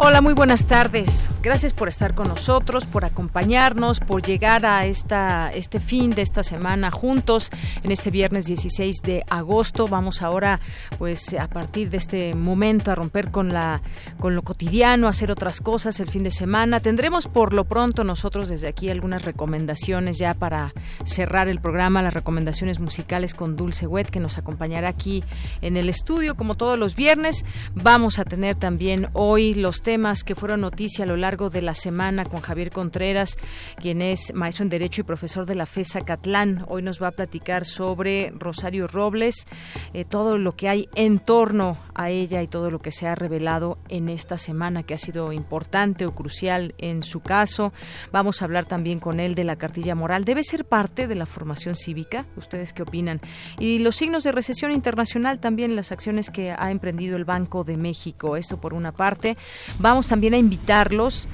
Hola, muy buenas tardes. Gracias por estar con nosotros, por acompañarnos, por llegar a esta, este fin de esta semana juntos en este viernes 16 de agosto. Vamos ahora, pues, a partir de este momento a romper con la, con lo cotidiano, a hacer otras cosas el fin de semana. Tendremos por lo pronto nosotros desde aquí algunas recomendaciones ya para cerrar el programa, las recomendaciones musicales con Dulce Wet que nos acompañará aquí en el estudio como todos los viernes. Vamos a tener también hoy los temas que fueron noticia a lo largo de la semana con Javier Contreras, quien es maestro en Derecho y profesor de la FESA Catlán. Hoy nos va a platicar sobre Rosario Robles, eh, todo lo que hay en torno a ella y todo lo que se ha revelado en esta semana que ha sido importante o crucial en su caso. Vamos a hablar también con él de la cartilla moral. ¿Debe ser parte de la formación cívica? ¿Ustedes qué opinan? Y los signos de recesión internacional también, las acciones que ha emprendido el Banco de México. Esto por una parte. Vamos también a invitarlos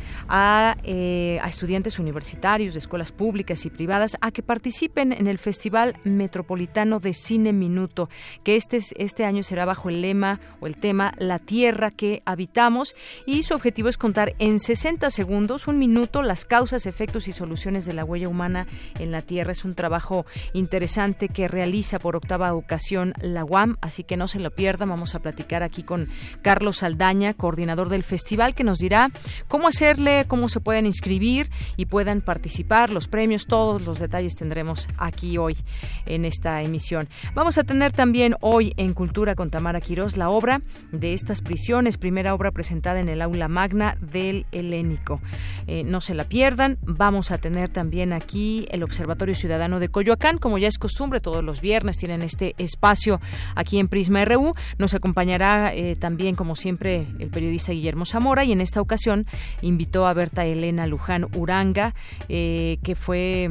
eh, a, estudiantes universitarios de escuelas públicas y privadas a que participen en el Festival Metropolitano de Cine Minuto, que este, este año será bajo el lema o el tema La Tierra que habitamos y su objetivo es contar en 60 segundos, un minuto, las causas, efectos y soluciones de la huella humana en la Tierra. Es un trabajo interesante que realiza por octava ocasión la UAM, así que no se lo pierdan. Vamos a platicar aquí con Carlos Saldaña, coordinador del festival que nos dirá cómo hacerle, cómo se pueden inscribir y puedan participar, los premios, todos los detalles tendremos aquí hoy en esta emisión. Vamos a tener también hoy en Cultura con Tamara Quirós la obra de estas prisiones, primera obra presentada en el aula magna del Helénico. Eh, no se la pierdan. Vamos a tener también aquí el Observatorio Ciudadano de Coyoacán, como ya es costumbre, todos los viernes tienen este espacio aquí en Prisma RU. Nos acompañará eh, también, como siempre, el periodista Guillermo Zamora y en esta ocasión invitó a Berta Elena Luján Uranga, eh, que fue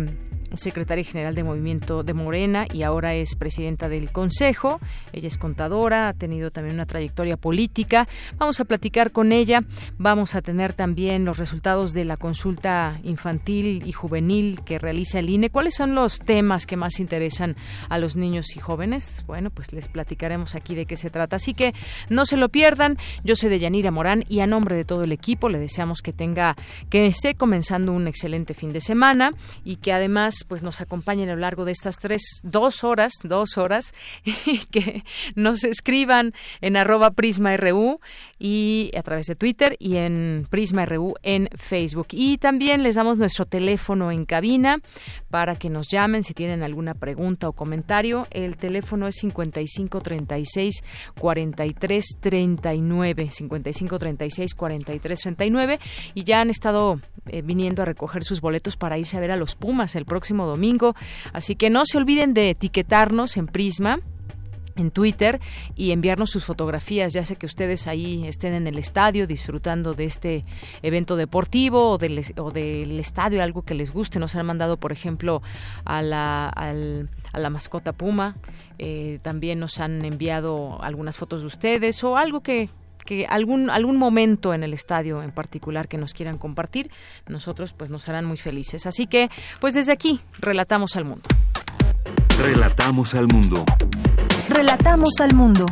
secretaria general de Movimiento de Morena y ahora es presidenta del Consejo. Ella es contadora, ha tenido también una trayectoria política. Vamos a platicar con ella. Vamos a tener también los resultados de la consulta infantil y juvenil que realiza el INE. ¿Cuáles son los temas que más interesan a los niños y jóvenes? Bueno, pues les platicaremos aquí de qué se trata. Así que no se lo pierdan. Yo soy de Yanira Morán y a nombre de todo el equipo le deseamos que tenga, que esté comenzando un excelente fin de semana y que además pues nos acompañen a lo largo de estas tres, dos horas, dos horas, y que nos escriban en arroba prisma.ru y a través de Twitter y en Prisma RU en Facebook. Y también les damos nuestro teléfono en cabina para que nos llamen si tienen alguna pregunta o comentario. El teléfono es 5536 4339 5536 4339 y ya han estado eh, viniendo a recoger sus boletos para irse a ver a los Pumas el próximo domingo. Así que no se olviden de etiquetarnos en Prisma en Twitter y enviarnos sus fotografías, ya sea que ustedes ahí estén en el estadio disfrutando de este evento deportivo o del, o del estadio, algo que les guste. Nos han mandado, por ejemplo, a la, a la mascota Puma. Eh, también nos han enviado algunas fotos de ustedes o algo que, que algún algún momento en el estadio en particular que nos quieran compartir, nosotros pues nos harán muy felices. Así que pues desde aquí relatamos al mundo. Relatamos al mundo. Relatamos al mundo.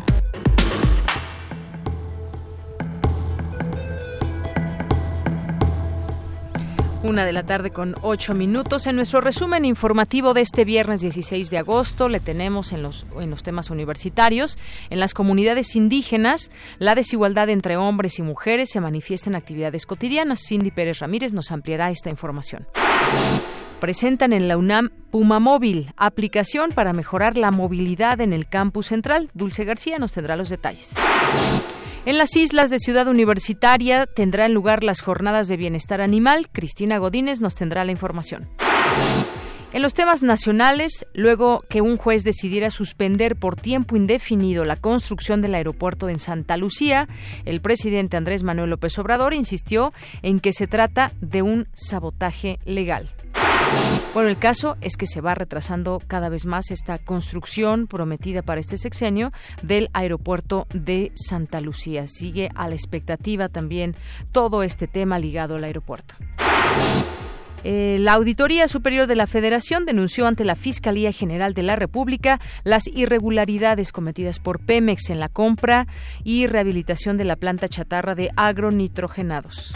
Una de la tarde con ocho minutos. En nuestro resumen informativo de este viernes 16 de agosto le tenemos en los, en los temas universitarios. En las comunidades indígenas, la desigualdad entre hombres y mujeres se manifiesta en actividades cotidianas. Cindy Pérez Ramírez nos ampliará esta información presentan en la UNAM Puma Móvil, aplicación para mejorar la movilidad en el campus central. Dulce García nos tendrá los detalles. En las islas de Ciudad Universitaria tendrán lugar las jornadas de bienestar animal. Cristina Godínez nos tendrá la información. En los temas nacionales, luego que un juez decidiera suspender por tiempo indefinido la construcción del aeropuerto en Santa Lucía, el presidente Andrés Manuel López Obrador insistió en que se trata de un sabotaje legal. Bueno, el caso es que se va retrasando cada vez más esta construcción prometida para este sexenio del aeropuerto de Santa Lucía. Sigue a la expectativa también todo este tema ligado al aeropuerto. Eh, la Auditoría Superior de la Federación denunció ante la Fiscalía General de la República las irregularidades cometidas por Pemex en la compra y rehabilitación de la planta chatarra de agronitrogenados.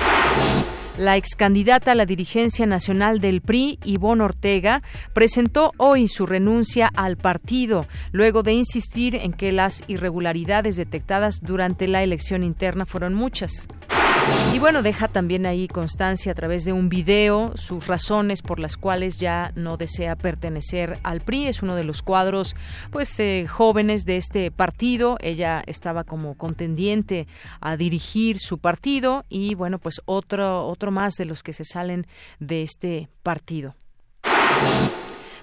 La ex candidata a la dirigencia nacional del PRI, Ivonne Ortega, presentó hoy su renuncia al partido, luego de insistir en que las irregularidades detectadas durante la elección interna fueron muchas. Y bueno, deja también ahí constancia a través de un video sus razones por las cuales ya no desea pertenecer al PRI. Es uno de los cuadros, pues, eh, jóvenes de este partido. Ella estaba como contendiente a dirigir su partido y bueno, pues otro otro más de los que se salen de este partido.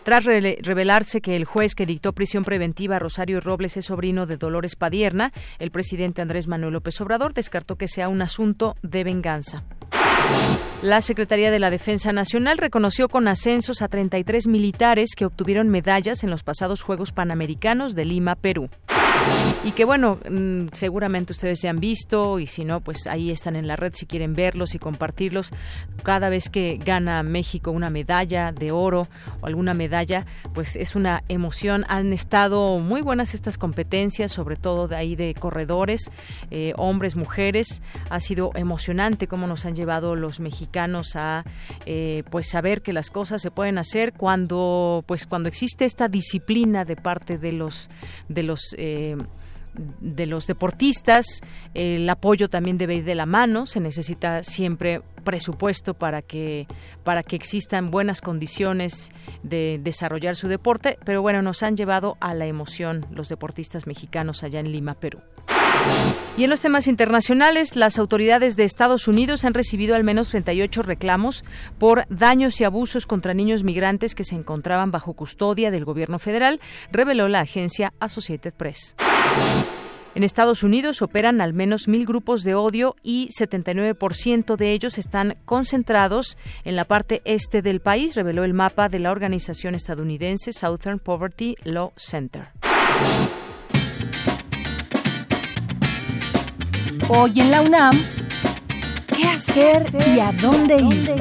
Tras revelarse que el juez que dictó prisión preventiva a Rosario Robles es sobrino de Dolores Padierna, el presidente Andrés Manuel López Obrador descartó que sea un asunto de venganza. La Secretaría de la Defensa Nacional reconoció con ascensos a 33 militares que obtuvieron medallas en los pasados Juegos Panamericanos de Lima, Perú y que bueno, mm, seguramente ustedes ya han visto y si no, pues ahí están en la red si quieren verlos y compartirlos. Cada vez que gana México una medalla de oro o alguna medalla, pues es una emoción. Han estado muy buenas estas competencias, sobre todo de ahí de corredores, eh, hombres, mujeres. Ha sido emocionante cómo nos han llevado los mexicanos a eh, pues saber que las cosas se pueden hacer cuando pues cuando existe esta disciplina de parte de los de los eh, de los deportistas, el apoyo también debe ir de la mano, se necesita siempre presupuesto para que para que existan buenas condiciones de desarrollar su deporte, pero bueno, nos han llevado a la emoción los deportistas mexicanos allá en Lima, Perú. Y en los temas internacionales, las autoridades de Estados Unidos han recibido al menos 38 reclamos por daños y abusos contra niños migrantes que se encontraban bajo custodia del gobierno federal, reveló la agencia Associated Press. En Estados Unidos operan al menos mil grupos de odio y 79% de ellos están concentrados en la parte este del país, reveló el mapa de la organización estadounidense Southern Poverty Law Center. Hoy en la UNAM, ¿qué hacer y a dónde ir?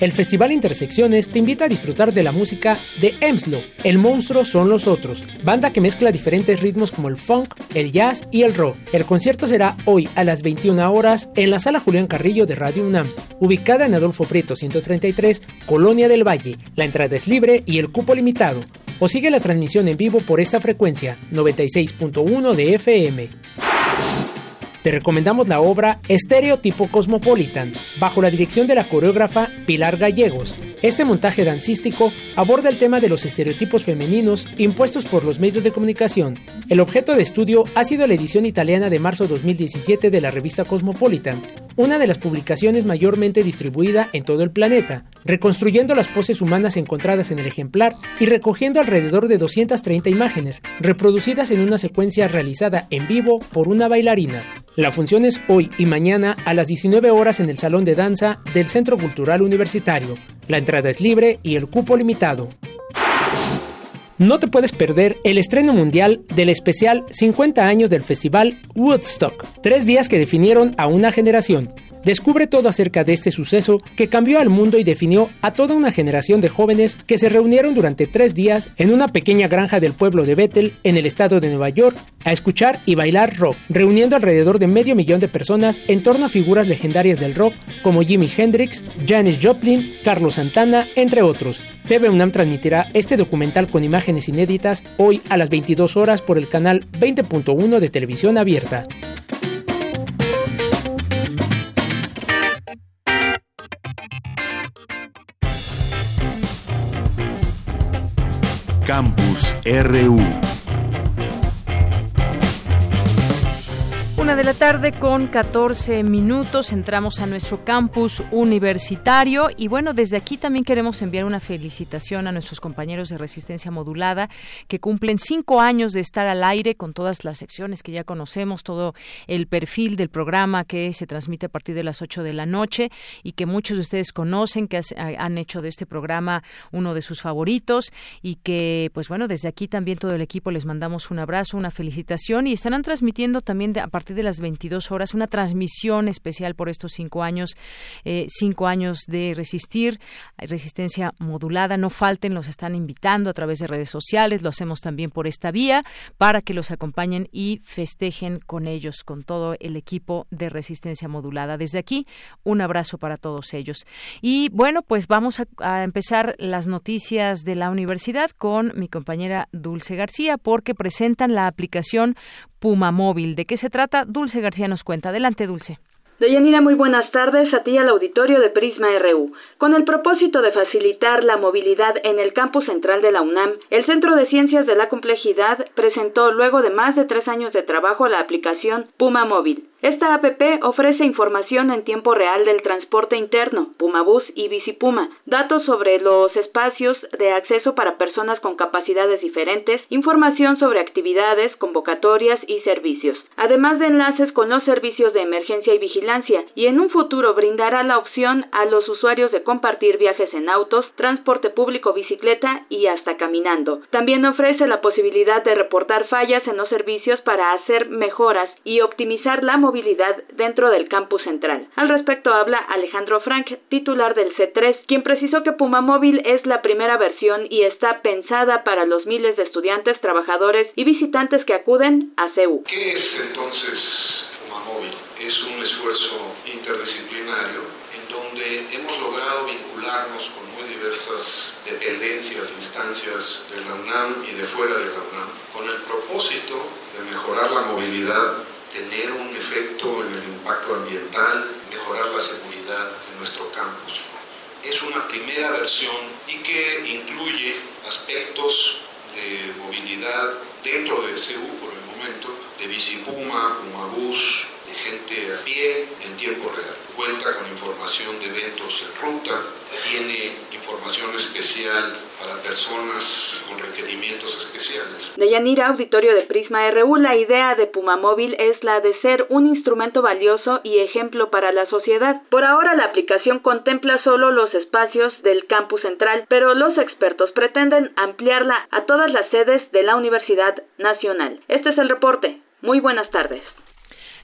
El Festival Intersecciones te invita a disfrutar de la música de Emslo, El Monstruo Son los Otros, banda que mezcla diferentes ritmos como el funk, el jazz y el rock. El concierto será hoy a las 21 horas en la sala Julián Carrillo de Radio UNAM, ubicada en Adolfo Prieto 133, Colonia del Valle. La entrada es libre y el cupo limitado. O sigue la transmisión en vivo por esta frecuencia, 96.1 de FM. Te recomendamos la obra Estereotipo Cosmopolitan, bajo la dirección de la coreógrafa Pilar Gallegos. Este montaje dancístico aborda el tema de los estereotipos femeninos impuestos por los medios de comunicación. El objeto de estudio ha sido la edición italiana de marzo 2017 de la revista Cosmopolitan, una de las publicaciones mayormente distribuida en todo el planeta, reconstruyendo las poses humanas encontradas en el ejemplar y recogiendo alrededor de 230 imágenes, reproducidas en una secuencia realizada en vivo por una bailarina. La función es hoy y mañana a las 19 horas en el Salón de Danza del Centro Cultural Universitario. La entrada es libre y el cupo limitado. No te puedes perder el estreno mundial del especial 50 años del festival Woodstock, tres días que definieron a una generación. Descubre todo acerca de este suceso que cambió al mundo y definió a toda una generación de jóvenes que se reunieron durante tres días en una pequeña granja del pueblo de Bethel, en el estado de Nueva York, a escuchar y bailar rock, reuniendo alrededor de medio millón de personas en torno a figuras legendarias del rock como Jimi Hendrix, Janis Joplin, Carlos Santana, entre otros. TV UNAM transmitirá este documental con imágenes inéditas hoy a las 22 horas por el canal 20.1 de televisión abierta. Campus RU. La tarde con 14 minutos entramos a nuestro campus universitario y bueno, desde aquí también queremos enviar una felicitación a nuestros compañeros de Resistencia Modulada que cumplen cinco años de estar al aire con todas las secciones que ya conocemos, todo el perfil del programa que se transmite a partir de las 8 de la noche y que muchos de ustedes conocen, que han hecho de este programa uno de sus favoritos y que pues bueno, desde aquí también todo el equipo les mandamos un abrazo, una felicitación y estarán transmitiendo también a partir de las 22 horas, una transmisión especial por estos cinco años, eh, cinco años de resistir, resistencia modulada. No falten, los están invitando a través de redes sociales, lo hacemos también por esta vía para que los acompañen y festejen con ellos, con todo el equipo de resistencia modulada. Desde aquí, un abrazo para todos ellos. Y bueno, pues vamos a, a empezar las noticias de la universidad con mi compañera Dulce García, porque presentan la aplicación Puma Móvil. ¿De qué se trata? Dulce García nos cuenta. Adelante, Dulce. Deyanira, muy buenas tardes a ti al auditorio de Prisma RU. Con el propósito de facilitar la movilidad en el campus central de la UNAM, el Centro de Ciencias de la Complejidad presentó luego de más de tres años de trabajo la aplicación Puma Móvil. Esta APP ofrece información en tiempo real del transporte interno, Pumabús y Bicipuma, datos sobre los espacios de acceso para personas con capacidades diferentes, información sobre actividades, convocatorias y servicios, además de enlaces con los servicios de emergencia y vigilancia, y en un futuro brindará la opción a los usuarios de compartir viajes en autos, transporte público, bicicleta y hasta caminando. También ofrece la posibilidad de reportar fallas en los servicios para hacer mejoras y optimizar la movilidad dentro del campus central. Al respecto habla Alejandro Frank, titular del C3, quien precisó que Puma Móvil es la primera versión y está pensada para los miles de estudiantes, trabajadores y visitantes que acuden a CEU. ¿Qué es entonces Móvil? Es un esfuerzo interdisciplinario en donde hemos logrado vincularnos con muy diversas dependencias, instancias de la UNAM y de fuera de la UNAM, con el propósito de mejorar la movilidad tener un efecto en el impacto ambiental, mejorar la seguridad de nuestro campus. Es una primera versión y que incluye aspectos de movilidad dentro de CEU momento, de bicipuma, bus, de gente a pie en tiempo real. Cuenta con información de eventos en ruta, tiene información especial para personas con requerimientos especiales. De Yanira, auditorio de Prisma RU, la idea de Puma Móvil es la de ser un instrumento valioso y ejemplo para la sociedad. Por ahora la aplicación contempla solo los espacios del campus central, pero los expertos pretenden ampliarla a todas las sedes de la Universidad Nacional. Este es el reporte. Muy buenas tardes.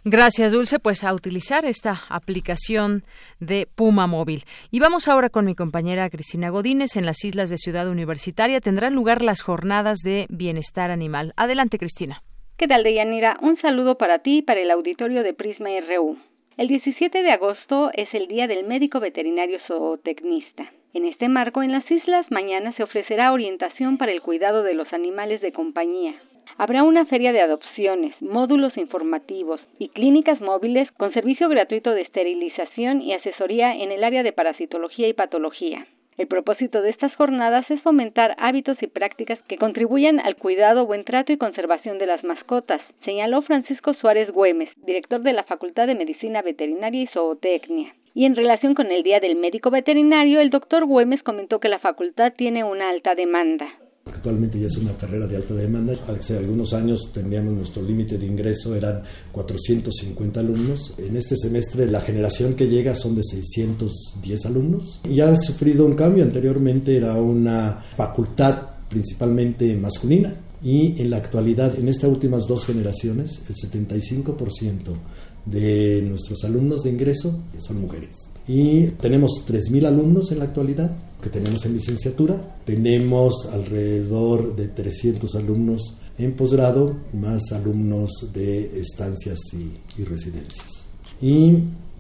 Gracias, Dulce. Pues a utilizar esta aplicación de Puma Móvil. Y vamos ahora con mi compañera Cristina Godínez. En las islas de Ciudad Universitaria tendrán lugar las jornadas de bienestar animal. Adelante, Cristina. ¿Qué tal, Deyanira? Un saludo para ti y para el auditorio de Prisma RU. El 17 de agosto es el Día del Médico Veterinario Zootecnista. En este marco, en las islas mañana se ofrecerá orientación para el cuidado de los animales de compañía, Habrá una feria de adopciones, módulos informativos y clínicas móviles con servicio gratuito de esterilización y asesoría en el área de parasitología y patología. El propósito de estas jornadas es fomentar hábitos y prácticas que contribuyan al cuidado, buen trato y conservación de las mascotas, señaló Francisco Suárez Güemes, director de la Facultad de Medicina Veterinaria y Zootecnia. Y en relación con el Día del Médico Veterinario, el doctor Güemes comentó que la facultad tiene una alta demanda. Actualmente ya es una carrera de alta demanda. Hace algunos años teníamos nuestro límite de ingreso, eran 450 alumnos. En este semestre la generación que llega son de 610 alumnos. Y ha sufrido un cambio. Anteriormente era una facultad principalmente masculina. Y en la actualidad, en estas últimas dos generaciones, el 75% de nuestros alumnos de ingreso son mujeres. Y tenemos 3.000 alumnos en la actualidad que tenemos en licenciatura. Tenemos alrededor de 300 alumnos en posgrado, más alumnos de estancias y, residencias. Y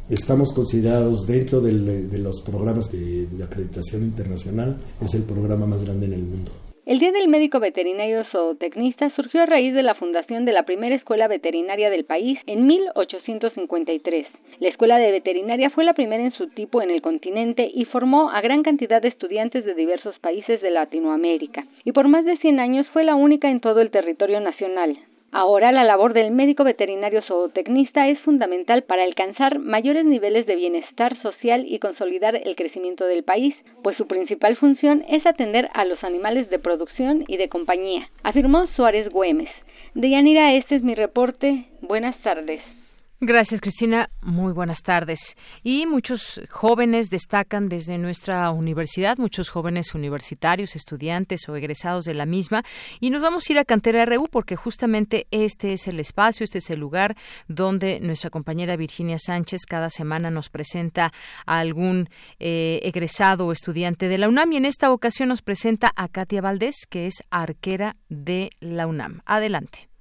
estamos considerados dentro de los programas de acreditación internacional, es el programa más grande en el mundo. El Día del Médico Veterinario Zootecnista surgió a raíz de la fundación de la primera escuela veterinaria del país en 1853. La escuela de veterinaria fue la primera en su tipo en el continente y formó a gran cantidad de estudiantes de diversos países de Latinoamérica, y por más de 100 años fue la única en todo el territorio nacional. Ahora la labor del médico veterinario zootecnista es fundamental para alcanzar mayores niveles de bienestar social y consolidar el crecimiento del país, pues su principal función es atender a los animales de producción y de compañía, afirmó Suárez Güemes. Deyanira, este es mi reporte. Buenas tardes. Gracias, Cristina. Muy buenas tardes. Y muchos jóvenes destacan desde nuestra universidad, muchos jóvenes universitarios, estudiantes o egresados de la misma. Y nos vamos a ir a Cantera RU porque justamente este es el espacio, este es el lugar donde nuestra compañera Virginia Sánchez cada semana nos presenta a algún eh, egresado o estudiante de la UNAM. Y en esta ocasión nos presenta a Katia Valdés, que es arquera de la UNAM. Adelante.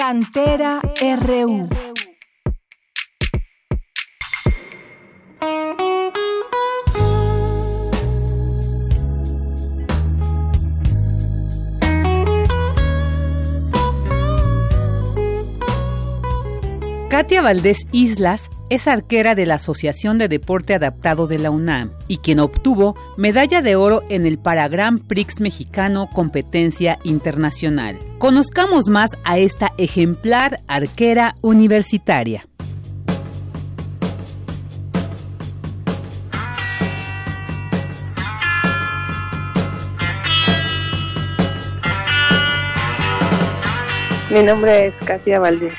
Cantera RU. Katia Valdés Islas es arquera de la Asociación de Deporte Adaptado de la UNAM y quien obtuvo medalla de oro en el Paragran Prix mexicano competencia internacional. Conozcamos más a esta ejemplar arquera universitaria. Mi nombre es Katia Valdés.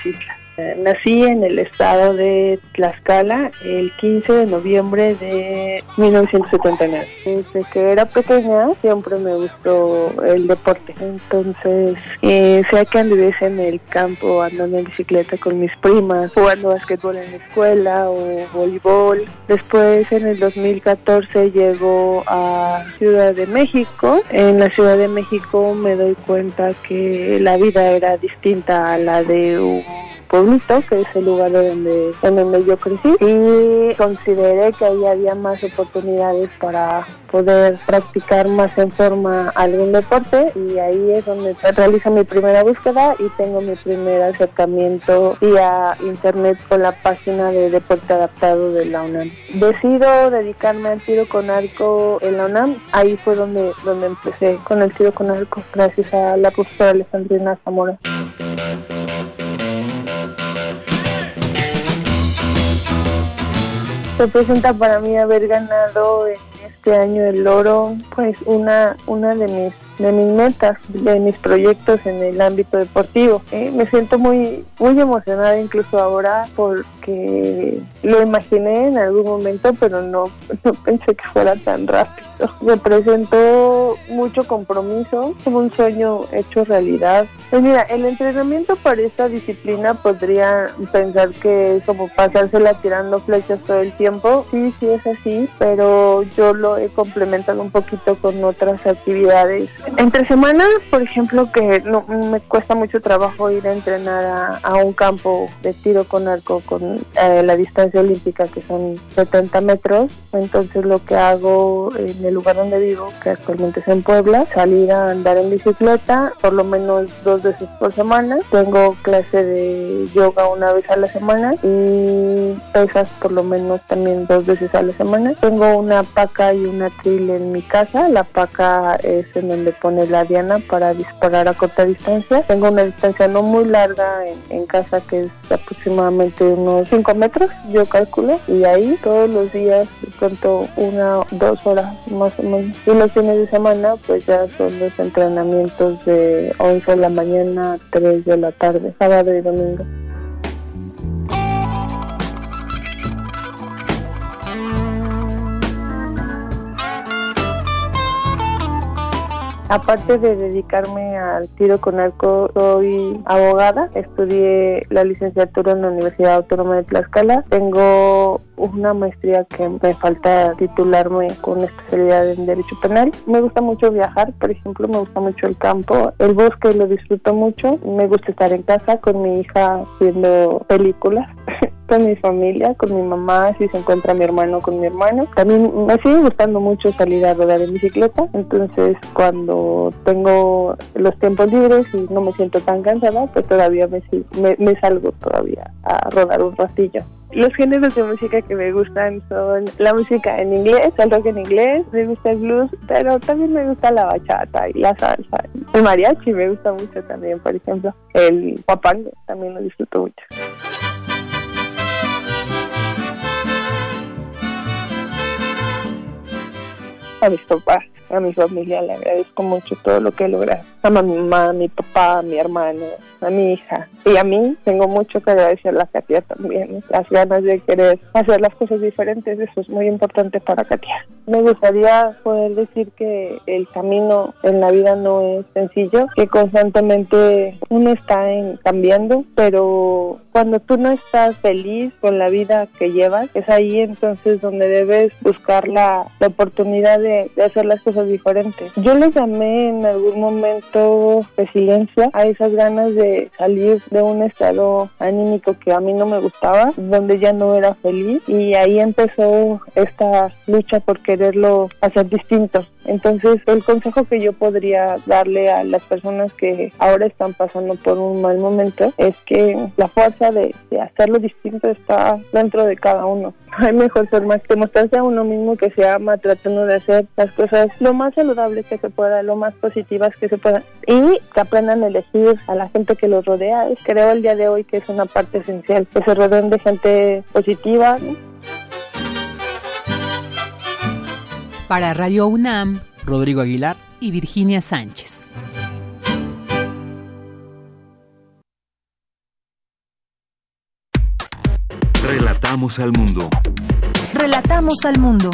Nací en el estado de Tlaxcala el 15 de noviembre de 1979. Desde que era pequeña siempre me gustó el deporte. Entonces, eh, sea que anduviese en el campo andando en bicicleta con mis primas, jugando basquetbol en la escuela o voleibol. Después, en el 2014, llego a Ciudad de México. En la Ciudad de México me doy cuenta que la vida era distinta a la de un pueblito, que es el lugar donde, en donde yo crecí, y consideré que ahí había más oportunidades para poder practicar más en forma algún deporte y ahí es donde realizo mi primera búsqueda y tengo mi primer acercamiento vía internet con la página de deporte adaptado de la UNAM. Decido dedicarme al tiro con arco en la UNAM, ahí fue donde, donde empecé con el tiro con arco, gracias a la profesora Alejandrina Zamora. Representa para mí haber ganado en este año el oro, pues una, una de mis de mis metas, de mis proyectos en el ámbito deportivo. ¿eh? Me siento muy, muy emocionada incluso ahora porque lo imaginé en algún momento, pero no, no pensé que fuera tan rápido. Representó mucho compromiso, como un sueño hecho realidad. Pues mira, el entrenamiento para esta disciplina podría pensar que es como pasársela tirando flechas todo el tiempo. Sí, sí es así, pero yo lo he complementado un poquito con otras actividades entre semanas, por ejemplo, que no me cuesta mucho trabajo ir a entrenar a, un campo de tiro con arco con eh, la distancia olímpica que son 70 metros. Entonces lo que hago en el lugar donde vivo, que actualmente es en Puebla, salir a andar en bicicleta por lo menos dos veces por semana. Tengo clase de yoga una vez a la semana y pesas por lo menos también dos veces a la semana. Tengo una paca y una tril en mi casa. La paca es en donde pone la diana para disparar a corta distancia. Tengo una distancia no muy larga en, casa que es aproximadamente unos 5 metros, yo calculo, y ahí todos los días pronto una dos horas más o menos. Y los fines de semana pues ya son los entrenamientos de 11 de la mañana a 3 de la tarde, sábado y domingo. Aparte de dedicarme al tiro con arco, soy abogada. Estudié la licenciatura en la Universidad Autónoma de Tlaxcala. Tengo una maestría que me falta titularme con especialidad en Derecho Penal. Me gusta mucho viajar, por ejemplo, me gusta mucho el campo, el bosque lo disfruto mucho. Me gusta estar en casa con mi hija viendo películas. con mi familia, con mi mamá, si se encuentra mi hermano, con mi hermano. También me sigue gustando mucho salir a rodar en bicicleta, entonces cuando tengo los tiempos libres y no me siento tan cansada, pues todavía me, me, me salgo todavía a rodar un ratillo. Los géneros de música que me gustan son la música en inglés, el rock en inglés, me gusta el blues, pero también me gusta la bachata y la salsa. El mariachi me gusta mucho también, por ejemplo. El papango también lo disfruto mucho. A mis papás a mi familia le agradezco mucho todo lo que he logrado. A mi mamá, a mi papá, a mi hermano, a mi hija. Y a mí tengo mucho que agradecer a Katia también. Las ganas de querer hacer las cosas diferentes, eso es muy importante para Katia. Me gustaría poder decir que el camino en la vida no es sencillo, que constantemente uno está en, cambiando, pero cuando tú no estás feliz con la vida que llevas, es ahí entonces donde debes buscar la, oportunidad de hacer las cosas diferentes. Yo les llamé en algún momento resiliencia a esas ganas de salir de un estado anímico que a mí no me gustaba, donde ya no era feliz y ahí empezó esta lucha por quererlo hacer distinto. Entonces, el consejo que yo podría darle a las personas que ahora están pasando por un mal momento es que la fuerza de, hacerlo distinto está dentro de cada uno. Hay mejor forma que mostrarse a uno mismo que se ama tratando de hacer las cosas lo más saludables que se pueda, lo más positivas que se pueda y que aprendan a elegir a la gente que los rodea. Creo el día de hoy que es una parte esencial, que se rodeen de gente positiva. Para Radio UNAM, Rodrigo Aguilar y Virginia Sánchez. Relatamos al mundo. Relatamos al mundo.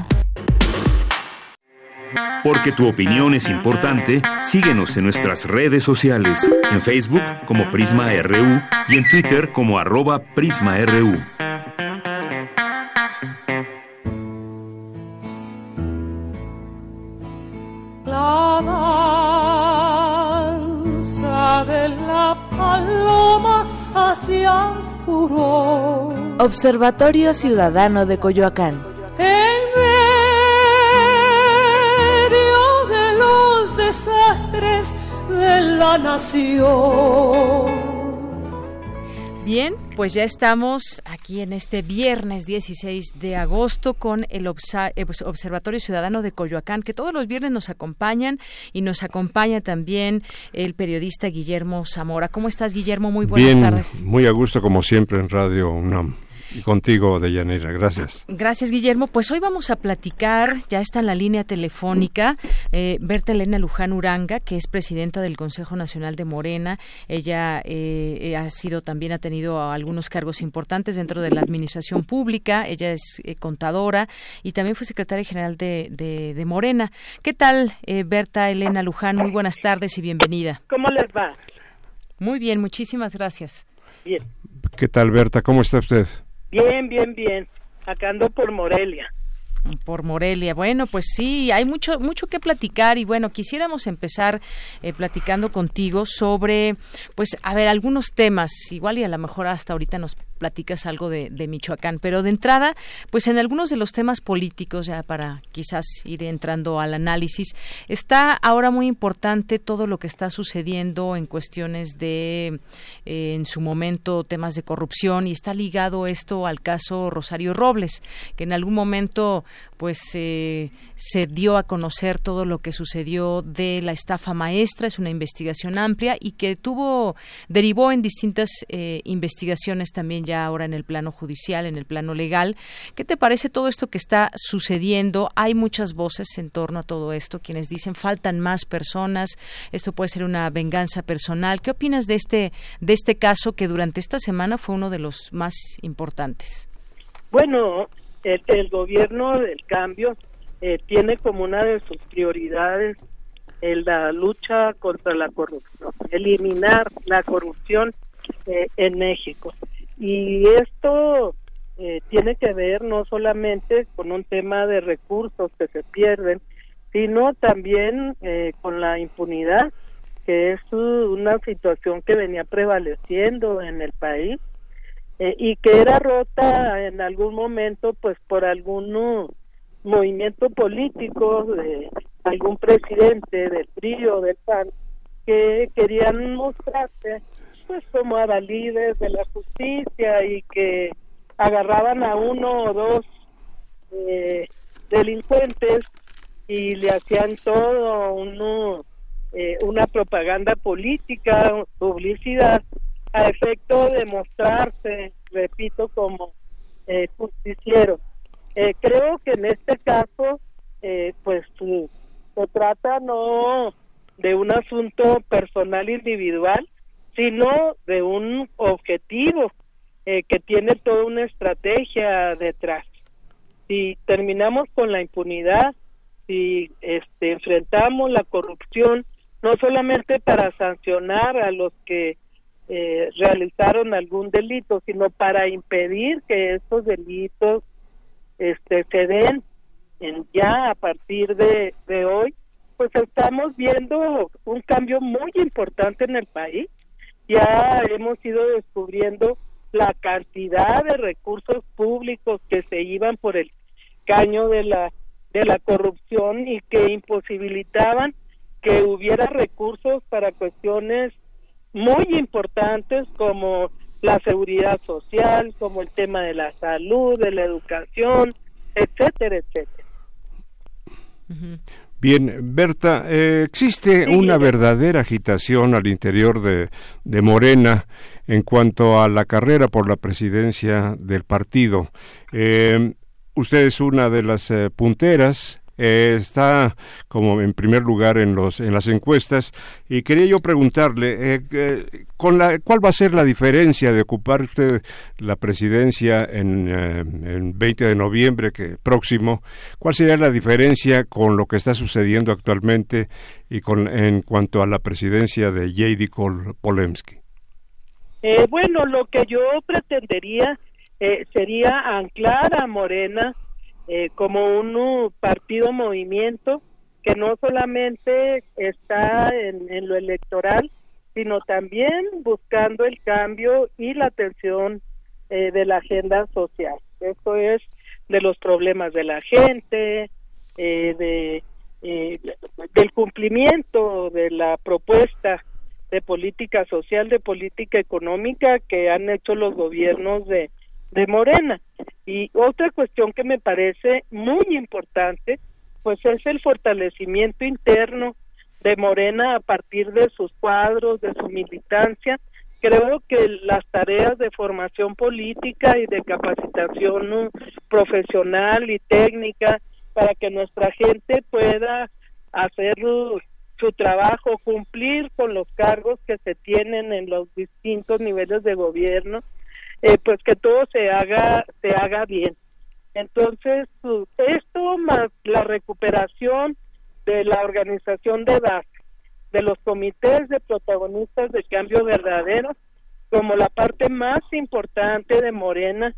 Porque tu opinión es importante, síguenos en nuestras redes sociales, en Facebook como Prisma RU y en Twitter como arroba PrismaRU. Observatorio Ciudadano de Coyoacán. En medio de los desastres de la nación. Bien, pues ya estamos aquí en este viernes 16 de agosto con el eh, pues, Observatorio Ciudadano de Coyoacán, que todos los viernes nos acompañan y nos acompaña también el periodista Guillermo Zamora. ¿Cómo estás, Guillermo? Muy buenas Bien, tardes. Muy a gusto, como siempre, en Radio UNAM. Y contigo, Deyanira, gracias. Gracias, Guillermo. Pues hoy vamos a platicar, ya está en la línea telefónica, eh, Berta Elena Luján Uranga, que es presidenta del Consejo Nacional de Morena. Ella eh, ha sido también, ha tenido algunos cargos importantes dentro de la administración pública. Ella es eh, contadora y también fue secretaria general de, de, Morena. ¿Qué tal, eh, Berta Elena Luján? Muy buenas tardes y bienvenida. ¿Cómo les va? Muy bien, muchísimas gracias. Bien. ¿Qué tal, Berta? ¿Cómo está usted? Bien, bien, bien. Acá ando por Morelia por Morelia. Bueno, pues sí, hay mucho mucho que platicar y bueno, quisiéramos empezar eh, platicando contigo sobre, pues, a ver, algunos temas, igual y a lo mejor hasta ahorita nos platicas algo de, Michoacán, pero de entrada, pues en algunos de los temas políticos, ya para quizás ir entrando al análisis, está ahora muy importante todo lo que está sucediendo en cuestiones de, eh, en su momento, temas de corrupción y está ligado esto al caso Rosario Robles, que en algún momento pues se dio a conocer todo lo que sucedió de la estafa maestra, es una investigación amplia y que tuvo, derivó en distintas eh, investigaciones también ya ahora en el plano judicial, en el plano legal. ¿Qué te parece todo esto que está sucediendo? Hay muchas voces en torno a todo esto, quienes dicen faltan más personas, esto puede ser una venganza personal. ¿Qué opinas de este, de este caso que durante esta semana fue uno de los más importantes? Bueno, el, gobierno del cambio eh, tiene como una de sus prioridades la lucha contra la corrupción, eliminar la corrupción eh, en México. Y esto eh, tiene que ver no solamente con un tema de recursos que se pierden, sino también con la impunidad, que es una situación que venía prevaleciendo en el país eh, y que era rota en algún momento pues por algún movimiento político de algún presidente del PRI o del PAN que querían mostrarse pues como avalides de la justicia y que agarraban a uno o dos eh, delincuentes y le hacían todo uno, eh, una propaganda política, publicidad, a efecto de mostrarse, repito, como eh, justiciero. Eh, creo que en este caso, eh, pues se trata no de un asunto personal individual, sino de un objetivo eh, que tiene toda una estrategia detrás. Si terminamos con la impunidad, si este, enfrentamos la corrupción, no solamente para sancionar a los que eh, realizaron algún delito, sino para impedir que estos delitos este, se den en, ya a partir de hoy, pues estamos viendo un cambio muy importante en el país. Ya hemos ido descubriendo la cantidad de recursos públicos que se iban por el caño de la de la corrupción y que imposibilitaban que hubiera recursos para cuestiones muy importantes como la seguridad social, como el tema de la salud, de la educación, etcétera, etcétera. Bien, Berta, eh, existe una verdadera agitación al interior de, de Morena en cuanto a la carrera por la presidencia del partido. Eh, usted es una de las eh, punteras eh, está como en primer lugar en los en las encuestas. Y quería yo preguntarle eh, con la cuál va a ser la diferencia de ocupar usted la presidencia en, eh, en 20 de noviembre que próximo cuál sería la diferencia con lo que está sucediendo actualmente y con en cuanto a la presidencia de J.D. Polemski eh, bueno lo que yo pretendería eh, sería anclar a Morena eh, como un partido movimiento que no solamente está en, en, lo electoral, sino también buscando el cambio y la atención eh, de la agenda social. Esto es de los problemas de la gente, eh, de, eh, del cumplimiento de la propuesta de política social, de política económica que han hecho los gobiernos de, de Morena. Y otra cuestión que me parece muy importante, pues es el fortalecimiento interno de Morena a partir de sus cuadros, de su militancia. Creo que las tareas de formación política y de capacitación profesional y técnica para que nuestra gente pueda hacer su trabajo, cumplir con los cargos que se tienen en los distintos niveles de gobierno, eh, pues que todo se haga se haga bien. Entonces esto más la recuperación de la organización de base de los comités de protagonistas de cambio verdadero como la parte más importante de Morena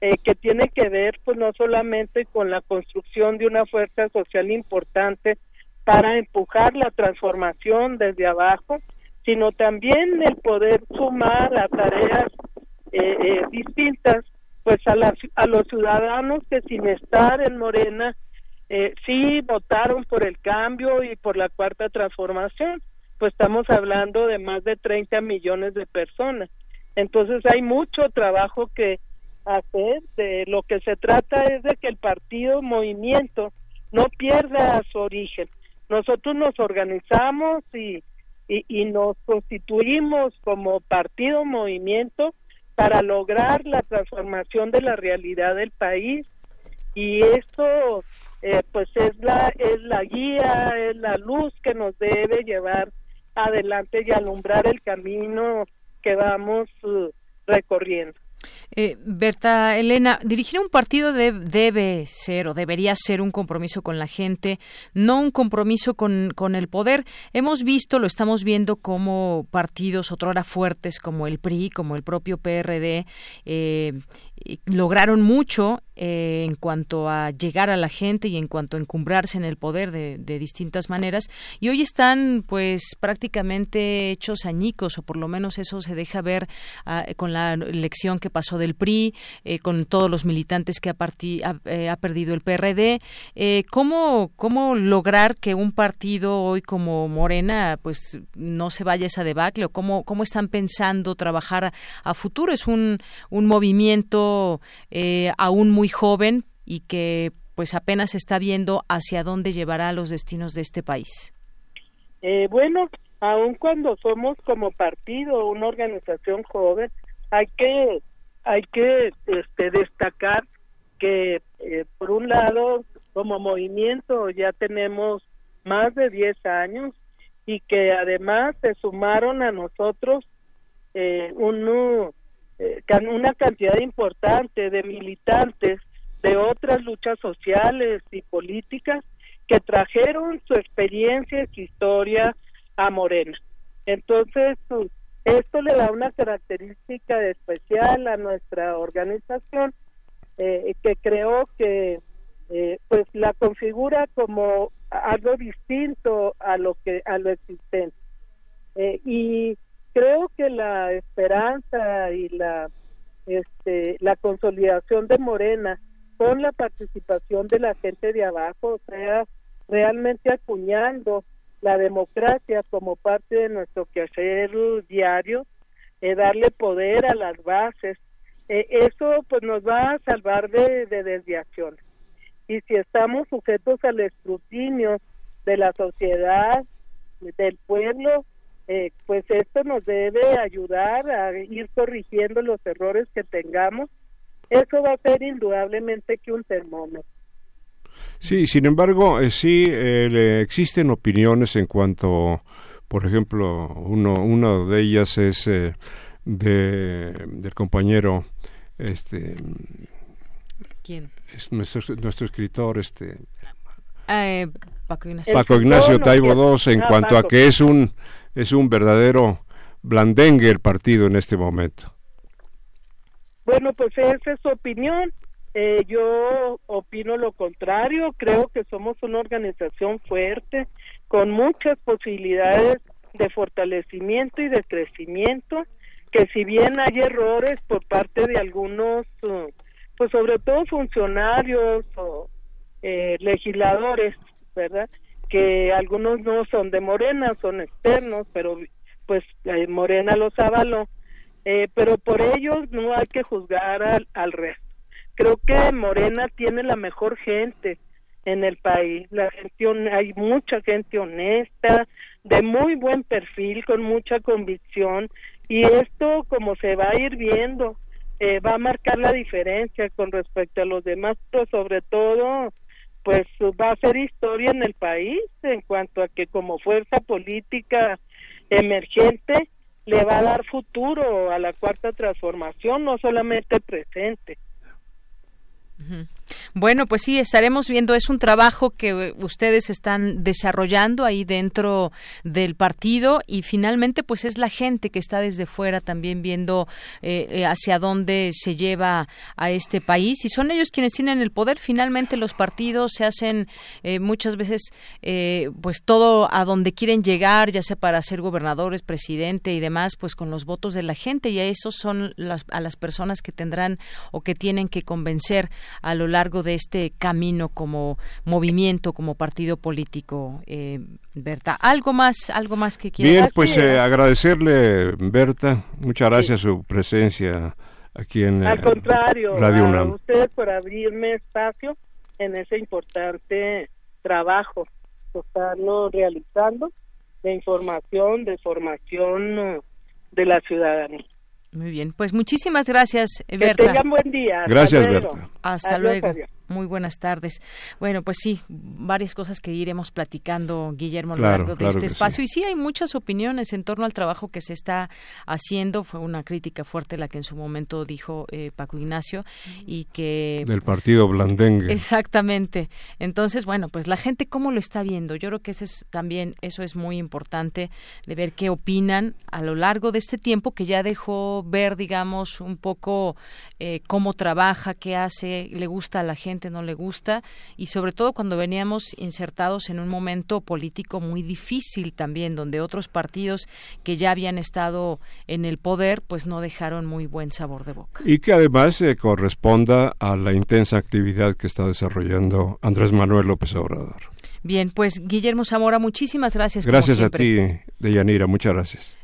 eh, que tiene que ver pues no solamente con la construcción de una fuerza social importante para empujar la transformación desde abajo, sino también el poder sumar a tareas eh, eh, distintas, pues a, a los ciudadanos que sin estar en Morena eh, sí votaron por el cambio y por la cuarta transformación, pues estamos hablando de más de 30 millones de personas. Entonces hay mucho trabajo que hacer. De lo que se trata es de que el partido movimiento no pierda su origen. Nosotros nos organizamos y, y, y nos constituimos como partido movimiento para lograr la transformación de la realidad del país. Y esto eh, pues es la es la guía es la luz que nos debe llevar adelante y alumbrar el camino que vamos uh, recorriendo eh, Berta Elena, dirigir un partido debe ser o debería ser un compromiso con la gente, no un compromiso con, con el poder. Hemos visto, lo estamos viendo como partidos otrora fuertes como el PRI, como el propio PRD, eh, lograron mucho eh, en cuanto a llegar a la gente y en cuanto a encumbrarse en el poder de, distintas maneras. Y hoy están pues prácticamente hechos añicos o por lo menos eso se deja ver ah, con la elección que pasó del PRI eh, con todos los militantes que ha, eh, ha, perdido el PRD ¿cómo, cómo lograr que un partido hoy como Morena pues no se vaya esa debacle o cómo, cómo están pensando trabajar a, futuro es un, un movimiento aún muy joven y que pues apenas está viendo hacia dónde llevará los destinos de este país. Eh, bueno, aun cuando somos como partido una organización joven, hay que hay que este, destacar que eh, por un lado como movimiento ya tenemos más de 10 años y que además se sumaron a nosotros eh, un, eh, una cantidad importante de militantes de otras luchas sociales y políticas que trajeron su experiencia y su historia a Morena. Entonces, esto le da una característica especial a nuestra organización eh, que creo que eh, pues la configura como algo distinto a lo que a lo existente y creo que la esperanza y la este la consolidación de Morena con la participación de la gente de abajo, o sea, realmente acuñando la democracia como parte de nuestro quehacer diario, eh, darle poder a las bases, eh, eso pues nos va a salvar de, de desviaciones. Y si estamos sujetos al escrutinio de la sociedad, del pueblo, eh, pues esto nos debe ayudar a ir corrigiendo los errores que tengamos. Eso va a ser indudablemente que un termómetro. Sí, sin embargo, eh, sí eh, existen opiniones en cuanto, por ejemplo, uno, una de ellas es de, del compañero, este, ¿quién? Es nuestro, nuestro escritor, este, Paco Ignacio, Paco Ignacio Taibo II, en ah, cuanto a que es un es un verdadero blandengue el partido en este momento. Bueno, pues esa es su opinión. Eh, yo opino lo contrario. Creo que somos una organización fuerte, con muchas posibilidades de fortalecimiento y de crecimiento, que si bien hay errores por parte de algunos, uh, pues sobre todo funcionarios o eh, legisladores, ¿verdad? Que algunos no son de Morena, son externos, pero pues Morena los avaló, eh, pero por ellos no hay que juzgar al, al resto. Creo que Morena tiene la mejor gente en el país, la gente, hay mucha gente honesta, de muy buen perfil, con mucha convicción, y esto como se va a ir viendo, eh, va a marcar la diferencia con respecto a los demás, pero sobre todo pues va a ser historia en el país en cuanto a que como fuerza política emergente le va a dar futuro a la cuarta transformación, no solamente presente. Bueno, pues sí, estaremos viendo, es un trabajo que ustedes están desarrollando ahí dentro del partido y finalmente pues es la gente que está desde fuera también viendo eh, eh, hacia dónde se lleva a este país. Y son ellos quienes tienen el poder. Finalmente los partidos se hacen eh, muchas veces pues todo a donde quieren llegar, ya sea para ser gobernadores, presidente y demás, pues con los votos de la gente. Y a esos son las, a las personas que tendrán o que tienen que convencer a lo largo de este camino como movimiento, como partido político, eh, Berta. ¿Algo más, algo más que quieras? Bien, pues eh, agradecerle, Berta, muchas gracias su presencia aquí en Al contrario, Radio UNAM. a usted por abrirme espacio en ese importante trabajo que están realizando de información, de formación de la ciudadanía. Muy bien, pues muchísimas gracias, Berta. Que tengan buen día. Gracias, Berta. Hasta luego. Muy buenas tardes. Bueno, pues sí, varias cosas que iremos platicando, Guillermo, a lo largo de este espacio. Y sí, hay muchas opiniones en torno al trabajo que se está haciendo. Fue una crítica fuerte la que en su momento dijo eh, Paco Ignacio y que... Del pues, partido blandengue. Exactamente. Entonces, bueno, pues la gente cómo lo está viendo. Yo creo que eso es también, eso es muy importante de ver qué opinan a lo largo de este tiempo que ya dejó ver, digamos, un poco eh, cómo trabaja, qué hace, le gusta a la gente, no le gusta, y sobre todo cuando veníamos insertados en un momento político muy difícil también, donde otros partidos que ya habían estado en el poder, pues no dejaron muy buen sabor de boca. Y que además se corresponda a la intensa actividad que está desarrollando Andrés Manuel López Obrador. Bien, pues Guillermo Zamora, muchísimas gracias. Gracias a ti, Deyanira, muchas gracias.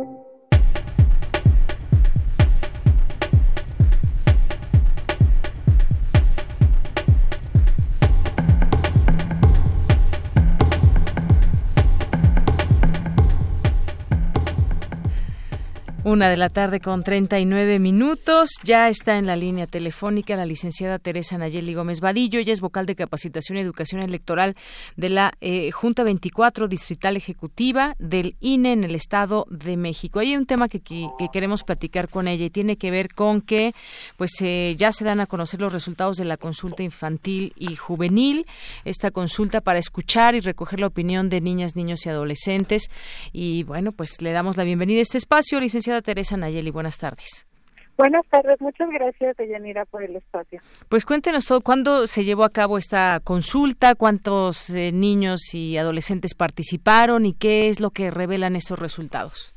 Una de la tarde con 39 minutos. Ya está en la línea telefónica la licenciada Teresa Nayeli Gómez Vadillo. Ella es vocal de capacitación y educación electoral de la eh, Junta 24 Distrital Ejecutiva del INE en el Estado de México. Hay un tema que, queremos platicar con ella y tiene que ver con que pues eh, ya se dan a conocer los resultados de la consulta infantil y juvenil. Esta consulta para escuchar y recoger la opinión de niñas, niños y adolescentes. Y bueno, pues le damos la bienvenida a este espacio, licenciada Teresa Nayeli, buenas tardes. Buenas tardes, muchas gracias, Deyanira, por el espacio. Pues cuéntenos todo, ¿cuándo se llevó a cabo esta consulta? ¿Cuántos eh, niños y adolescentes participaron y qué es lo que revelan estos resultados?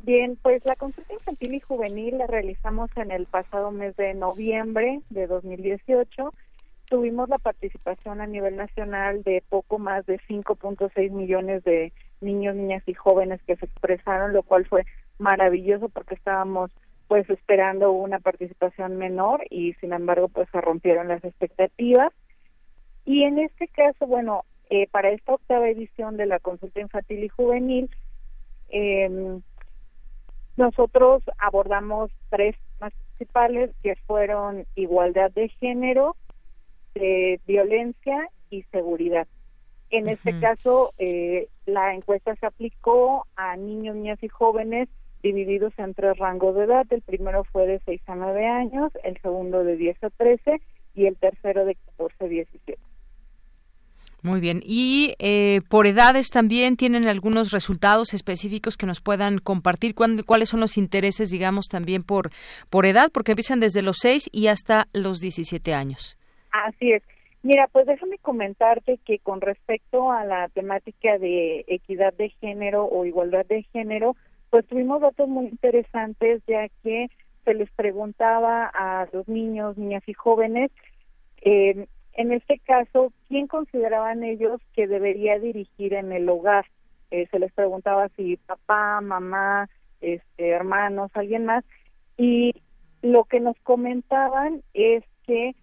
Bien, pues la consulta infantil y juvenil la realizamos en el pasado mes de noviembre de 2018. Tuvimos la participación a nivel nacional de poco más de 5.6 millones de niños, niñas y jóvenes que se expresaron, lo cual fue maravilloso porque estábamos pues esperando una participación menor y sin embargo pues se rompieron las expectativas. Y en este caso bueno eh, para esta octava edición de la consulta infantil y juvenil eh, nosotros abordamos tres temas principales que fueron igualdad de género de violencia y seguridad. En este caso eh, la encuesta se aplicó a niños niñas y jóvenes divididos en tres rangos de edad. El primero fue de 6 a 9 años, el segundo de 10 a 13 y el tercero de 14 a 17. Muy bien. ¿Y eh, por edades también tienen algunos resultados específicos que nos puedan compartir? ¿Cuáles son los intereses, digamos, también por, por edad? Porque empiezan desde los 6 y hasta los 17 años. Así es. Mira, pues déjame comentarte que con respecto a la temática de equidad de género o igualdad de género, pues tuvimos datos muy interesantes ya que se les preguntaba a los niños, niñas y jóvenes, eh, en este caso, ¿quién consideraban ellos que debería dirigir en el hogar? Eh, se les preguntaba si papá, mamá, este, hermanos, alguien más, y lo que nos comentaban es que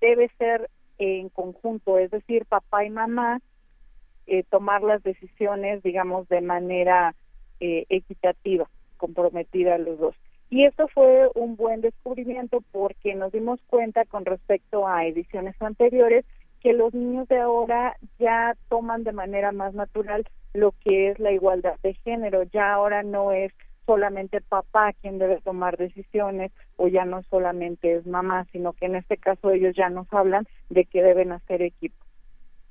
debe ser en conjunto, es decir, papá y mamá eh, tomar las decisiones, digamos, de manera eh, equitativa, comprometida a los dos. Y esto fue un buen descubrimiento porque nos dimos cuenta con respecto a ediciones anteriores que los niños de ahora ya toman de manera más natural lo que es la igualdad de género. Ya ahora no es solamente papá quien debe tomar decisiones o ya no solamente es mamá, sino que en este caso ellos ya nos hablan de que deben hacer equipo.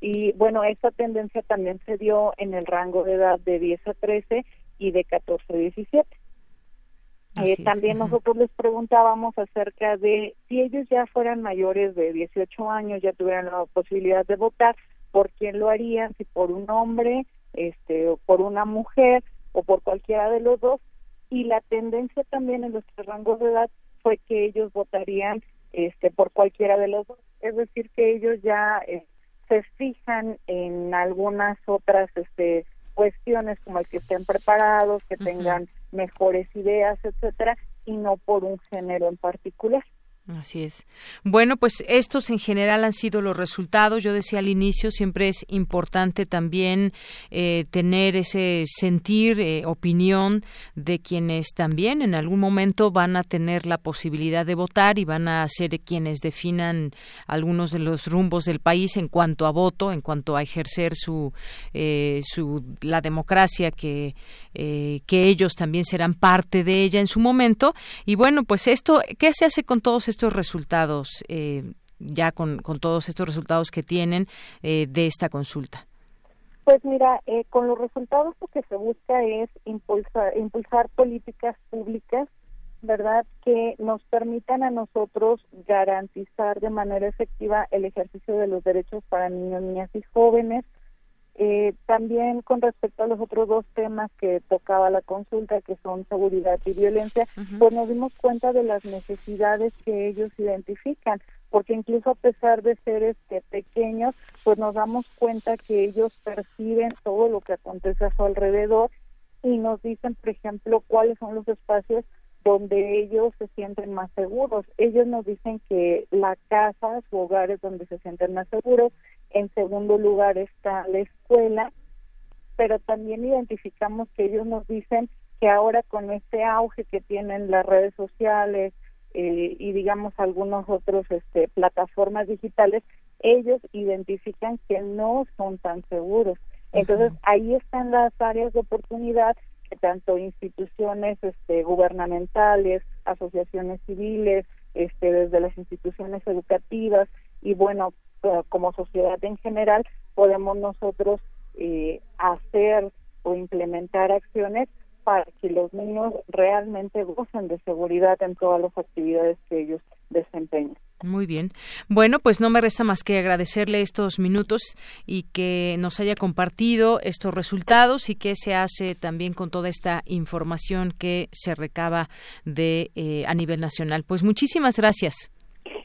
Y bueno, esta tendencia también se dio en el rango de edad de 10 a 13 y de 14 a 17. Eh, también nosotros les preguntábamos acerca de si ellos ya fueran mayores de 18 años, ya tuvieran la posibilidad de votar, ¿por quién lo harían? Si por un hombre, este, o por una mujer, o por cualquiera de los dos. Y la tendencia también en los rangos de edad fue que ellos votarían este, por cualquiera de los dos. Es decir, que ellos ya eh, se fijan en algunas otras este, cuestiones como el que estén preparados, que tengan mejores ideas, etcétera, y no por un género en particular. Así es. Bueno, pues estos en general han sido los resultados. Yo decía al inicio, siempre es importante también eh, tener ese sentir, eh, opinión de quienes también en algún momento van a tener la posibilidad de votar y van a ser quienes definan algunos de los rumbos del país en cuanto a voto, en cuanto a ejercer su, eh, su la democracia que, que ellos también serán parte de ella en su momento. Y bueno, pues esto, ¿qué se hace con todos estos resultados, eh, ya con, con, todos estos resultados que tienen eh, de esta consulta? Pues mira, eh, con los resultados lo que se busca es impulsar, impulsar políticas públicas, ¿verdad?, que nos permitan a nosotros garantizar de manera efectiva el ejercicio de los derechos para niños, niñas y jóvenes, eh, también con respecto a los otros dos temas que tocaba la consulta, que son seguridad y violencia, pues nos dimos cuenta de las necesidades que ellos identifican, porque incluso a pesar de ser este, pequeños, pues nos damos cuenta que ellos perciben todo lo que acontece a su alrededor y nos dicen, por ejemplo, cuáles son los espacios donde ellos se sienten más seguros. Ellos nos dicen que la casa, su hogar es donde se sienten más seguros. En segundo lugar está la escuela, pero también identificamos que ellos nos dicen que ahora con este auge que tienen las redes sociales eh, y digamos algunos otros este, plataformas digitales, ellos identifican que no son tan seguros. Entonces ahí están las áreas de oportunidad tanto instituciones este, gubernamentales, asociaciones civiles, este, desde las instituciones educativas y bueno, como sociedad en general, podemos nosotros eh, hacer o implementar acciones para que los niños realmente gocen de seguridad en todas las actividades que ellos desempeñan. Muy bien. Bueno, pues no me resta más que agradecerle estos minutos y que nos haya compartido estos resultados y qué se hace también con toda esta información que se recaba de eh, a nivel nacional. Pues muchísimas gracias.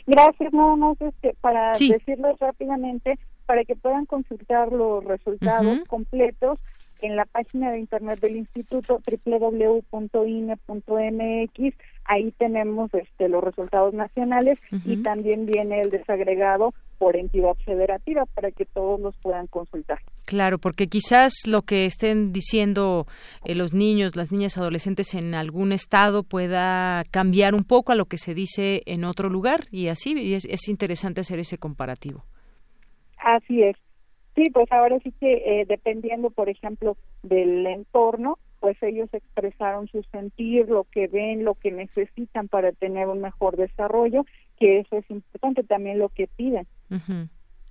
Gracias, nada más este, para decirles rápidamente, para que puedan consultar los resultados completos en la página de internet del instituto www.ine.mx ahí tenemos este los resultados nacionales y también viene el desagregado por entidad federativa para que todos los puedan consultar. Claro, porque quizás lo que estén diciendo eh, los niños, las niñas, adolescentes en algún estado pueda cambiar un poco a lo que se dice en otro lugar y así es, es interesante hacer ese comparativo. Así es. Sí, pues ahora sí que eh, dependiendo, por ejemplo, del entorno, pues ellos expresaron su sentir, lo que ven, lo que necesitan para tener un mejor desarrollo, que eso es importante, también lo que piden.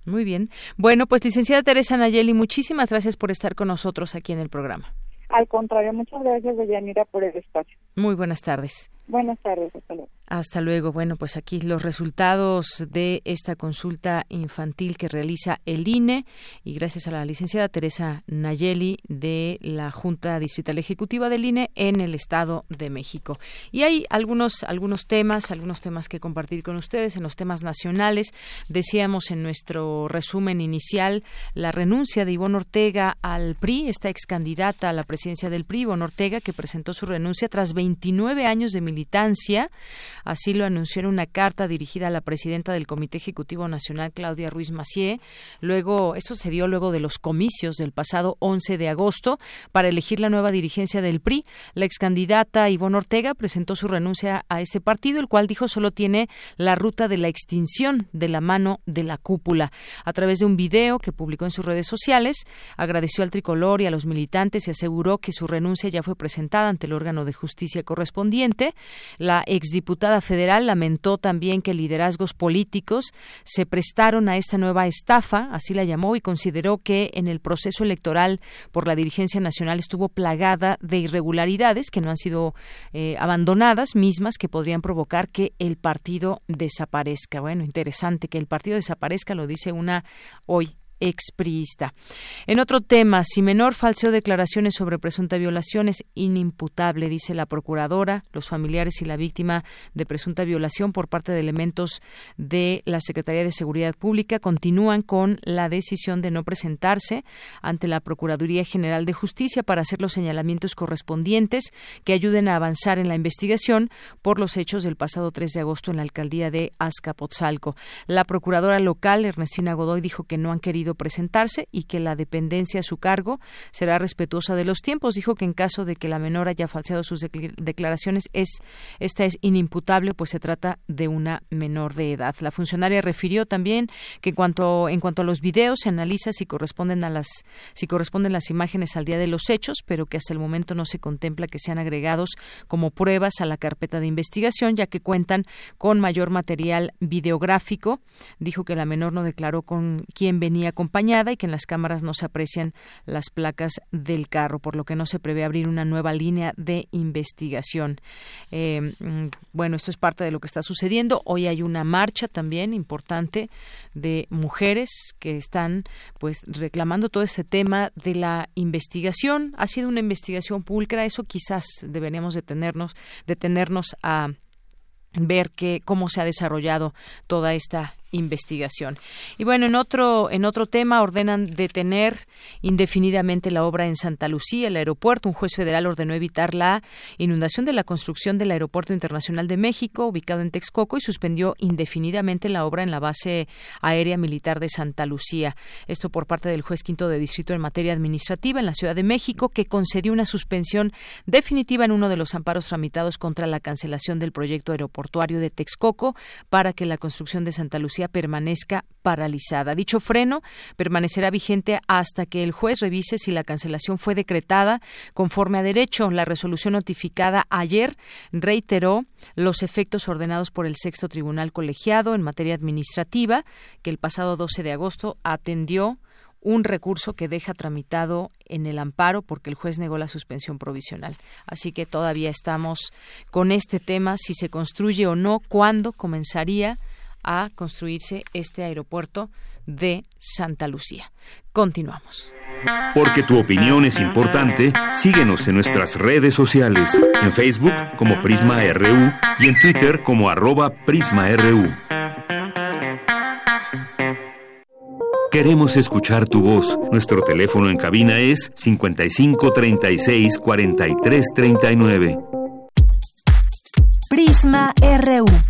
Muy bien. Bueno, pues licenciada Teresa Nayeli, muchísimas gracias por estar con nosotros aquí en el programa. Al contrario, muchas gracias, Deyanira, por el espacio. Muy buenas tardes. Buenas tardes, hasta luego. Hasta luego. Bueno, pues aquí los resultados de esta consulta infantil que realiza el INE y gracias a la licenciada Teresa Nayeli de la Junta Distrital Ejecutiva del INE en el Estado de México. Y hay algunos algunos temas, algunos temas que compartir con ustedes en los temas nacionales. Decíamos en nuestro resumen inicial la renuncia de Ivonne Ortega al PRI, esta ex candidata a la presidencia del PRI, Ivonne Ortega, que presentó su renuncia tras 29 años de militancia Así lo anunció en una carta dirigida a la presidenta del Comité Ejecutivo Nacional, Claudia Ruiz Macié. Luego, esto se dio luego de los comicios del pasado 11 de agosto para elegir la nueva dirigencia del PRI. La ex candidata Ivonne Ortega presentó su renuncia a este partido, el cual dijo solo tiene la ruta de la extinción de la mano de la cúpula. A través de un video que publicó en sus redes sociales, agradeció al tricolor y a los militantes y aseguró que su renuncia ya fue presentada ante el órgano de justicia correspondiente. La exdiputada federal lamentó también que liderazgos políticos se prestaron a esta nueva estafa, así la llamó, y consideró que en el proceso electoral por la dirigencia nacional estuvo plagada de irregularidades que no han sido eh, abandonadas, mismas que podrían provocar que el partido desaparezca. Bueno, interesante que el partido desaparezca, lo dice una hoy expriista. En otro tema, si menor falseó declaraciones sobre presunta violación es inimputable, dice la procuradora, los familiares y la víctima de presunta violación por parte de elementos de la Secretaría de Seguridad Pública continúan con la decisión de no presentarse ante la Procuraduría General de Justicia para hacer los señalamientos correspondientes que ayuden a avanzar en la investigación por los hechos del pasado 3 de agosto en la alcaldía de Azcapotzalco. La procuradora local, Ernestina Godoy, dijo que no han querido presentarse y que la dependencia a su cargo será respetuosa de los tiempos. Dijo que en caso de que la menor haya falseado sus declaraciones, es, esta es inimputable, pues se trata de una menor de edad. La funcionaria refirió también que en cuanto, en cuanto a los videos se analiza si corresponden a las si corresponden las imágenes al día de los hechos, pero que hasta el momento no se contempla que sean agregados como pruebas a la carpeta de investigación, ya que cuentan con mayor material videográfico. Dijo que la menor no declaró con quién venía acompañada y que en las cámaras no se aprecian las placas del carro, por lo que no se prevé abrir una nueva línea de investigación. Eh, mm, bueno, esto es parte de lo que está sucediendo. Hoy hay una marcha también importante de mujeres que están pues reclamando todo ese tema de la investigación. Ha sido una investigación pulcra, eso quizás deberíamos detenernos, detenernos a ver que, cómo se ha desarrollado toda esta investigación. Y bueno, en otro, en otro tema ordenan detener indefinidamente la obra en Santa Lucía, el aeropuerto. Un juez federal ordenó evitar la inundación de la construcción del Aeropuerto Internacional de México, ubicado en Texcoco, y suspendió indefinidamente la obra en la base aérea militar de Santa Lucía. Esto por parte del juez quinto de distrito en materia administrativa en la Ciudad de México, que concedió una suspensión definitiva en uno de los amparos tramitados contra la cancelación del proyecto aeroportuario de Texcoco para que la construcción de Santa Lucía permanezca paralizada. Dicho freno permanecerá vigente hasta que el juez revise si la cancelación fue decretada conforme a derecho. La resolución notificada ayer reiteró los efectos ordenados por el sexto tribunal colegiado en materia administrativa, que el pasado 12 de agosto atendió un recurso que deja tramitado en el amparo porque el juez negó la suspensión provisional. Así que todavía estamos con este tema, si se construye o no, cuándo comenzaría a construirse este aeropuerto de Santa Lucía. Continuamos. Porque tu opinión es importante, síguenos en nuestras redes sociales, en Facebook como Prisma RU y en Twitter como arroba PrismaRU. Queremos escuchar tu voz. Nuestro teléfono en cabina es 55 36 43 39. Prisma RU.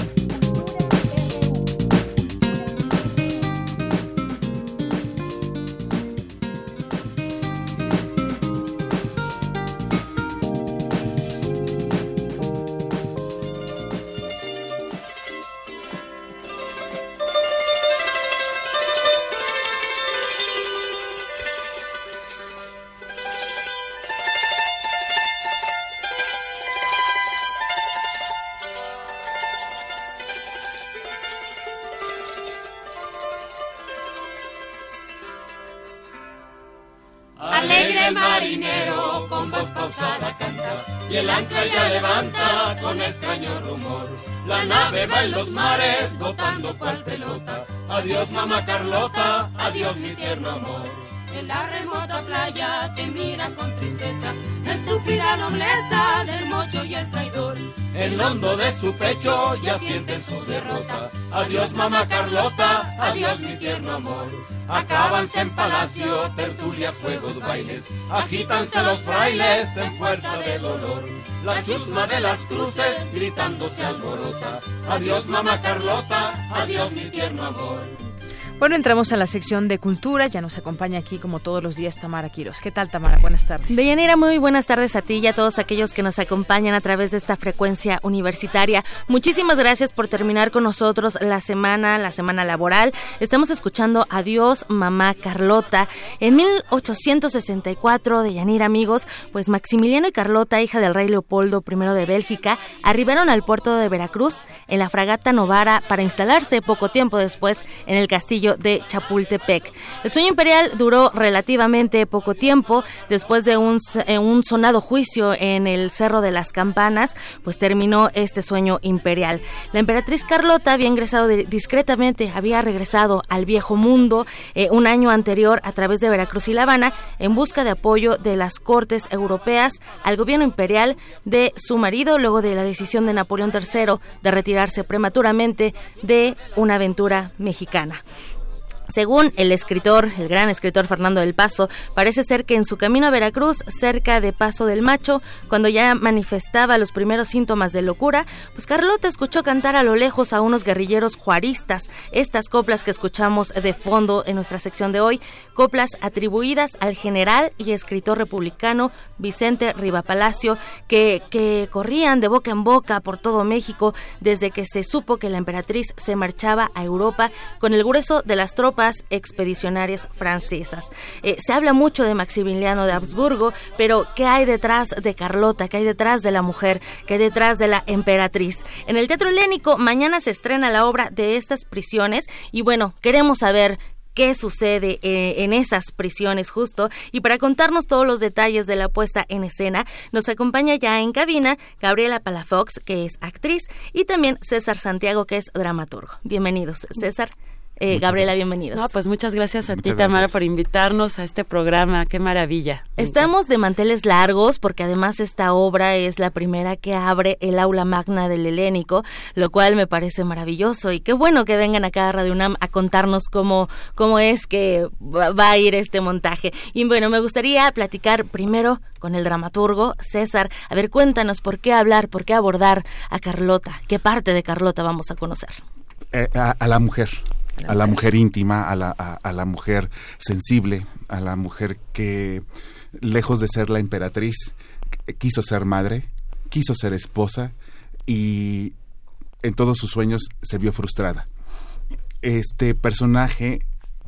En los mares botando cual pelota. Adiós mamá Carlota, adiós mi tierno amor. En la remota playa te miran con tristeza, la estúpida nobleza del mocho y el traidor. En lo hondo de su pecho ya sienten su derrota. Adiós mamá Carlota, adiós mi tierno amor. Acábanse en palacio, tertulias, juegos, bailes, agítanse los frailes en fuerza de dolor. La chusma de las cruces gritando se alborota. Adiós mamá Carlota, adiós mi tierno amor. Bueno, entramos a la sección de cultura. Ya nos acompaña aquí, como todos los días, Tamara Quiros. ¿Qué tal, Tamara? Buenas tardes. Deyanira, muy buenas tardes a ti y a todos aquellos que nos acompañan a través de esta frecuencia universitaria. Muchísimas gracias por terminar con nosotros la semana, la semana laboral. Estamos escuchando Adiós, mamá Carlota. En 1864, Deyanira, amigos, pues Maximiliano y Carlota, hija del rey Leopoldo I de Bélgica, arribaron al puerto de Veracruz en la fragata Novara para instalarse poco tiempo después en el castillo de Chapultepec. El sueño imperial duró relativamente poco tiempo. Después de un, eh, un sonado juicio en el Cerro de las Campanas, pues terminó este sueño imperial. La emperatriz Carlota había ingresado discretamente, había regresado al viejo mundo eh, un año anterior a través de Veracruz y La Habana en busca de apoyo de las cortes europeas al gobierno imperial de su marido luego de la decisión de Napoleón III de retirarse prematuramente de una aventura mexicana. Según el escritor, el gran escritor Fernando del Paso, parece ser que en su camino a Veracruz, cerca de Paso del Macho, cuando ya manifestaba los primeros síntomas de locura, pues Carlota escuchó cantar a lo lejos a unos guerrilleros juaristas. Estas coplas que escuchamos de fondo en nuestra sección de hoy, coplas atribuidas al general y escritor republicano Vicente Rivapalacio, que, que corrían de boca en boca por todo México desde que se supo que la emperatriz se marchaba a Europa con el grueso de las tropas expedicionarias francesas. Eh, se habla mucho de Maximiliano de Habsburgo, pero ¿qué hay detrás de Carlota? ¿Qué hay detrás de la mujer? ¿Qué hay detrás de la emperatriz? En el Teatro Helénico mañana se estrena la obra de estas prisiones y bueno, queremos saber qué sucede eh, en esas prisiones justo. Y para contarnos todos los detalles de la puesta en escena, nos acompaña ya en cabina Gabriela Palafox, que es actriz, y también César Santiago, que es dramaturgo. Bienvenidos, César. Eh, Gabriela, bienvenidos. No, pues muchas gracias a ti, Tamara, por invitarnos a este programa. Qué maravilla. Estamos de manteles largos porque además esta obra es la primera que abre el aula magna del helénico, lo cual me parece maravilloso y qué bueno que vengan acá a Radio UNAM a contarnos cómo, cómo es que va a ir este montaje. Y bueno, me gustaría platicar primero con el dramaturgo César. A ver, cuéntanos por qué hablar, por qué abordar a Carlota, qué parte de Carlota vamos a conocer. Eh, a la mujer a la mujer íntima, a la, a, la mujer sensible, a la mujer que, lejos de ser la emperatriz, quiso ser madre, quiso ser esposa y en todos sus sueños se vio frustrada. Este personaje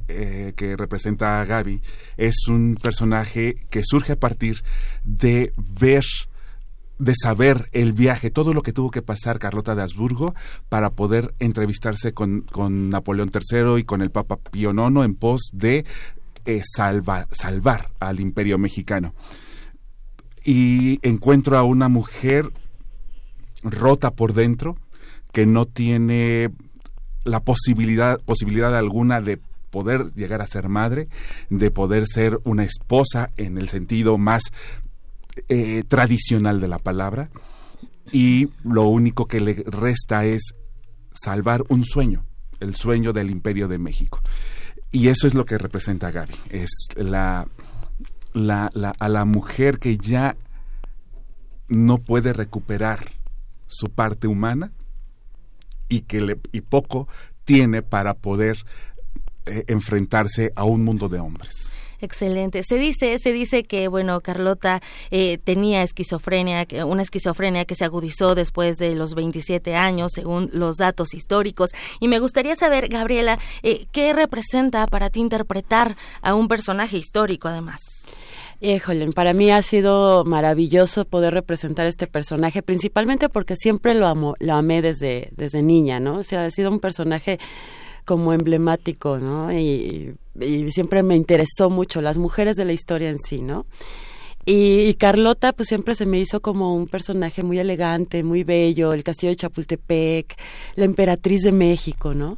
eh, que representa a Gaby es un personaje que surge a partir de ver de saber el viaje, todo lo que tuvo que pasar Carlota de Habsburgo para poder entrevistarse con, Napoleón III y con el Papa Pío IX en pos de eh, salvar al imperio mexicano. Y encuentro a una mujer rota por dentro, que no tiene la posibilidad, posibilidad alguna de poder llegar a ser madre, de poder ser una esposa en el sentido más eh, tradicional de la palabra y lo único que le resta es salvar un sueño, el sueño del imperio de México. Y eso es lo que representa Gaby, es la, la, a la mujer que ya no puede recuperar su parte humana y que le, y poco tiene para poder eh, enfrentarse a un mundo de hombres. Excelente. Se dice, se dice que bueno, Carlota eh, tenía esquizofrenia, una esquizofrenia que se agudizó después de los 27 años, según los datos históricos. Y me gustaría saber, Gabriela, eh, qué representa para ti interpretar a un personaje histórico, además. Híjole, para mí ha sido maravilloso poder representar este personaje, principalmente porque siempre lo amo, lo amé desde, desde niña, ¿no? O sea, ha sido un personaje como emblemático, ¿no? Y, siempre me interesó mucho las mujeres de la historia en sí, ¿no? Y, Carlota, pues siempre se me hizo como un personaje muy elegante, muy bello, el castillo de Chapultepec, la emperatriz de México, ¿no?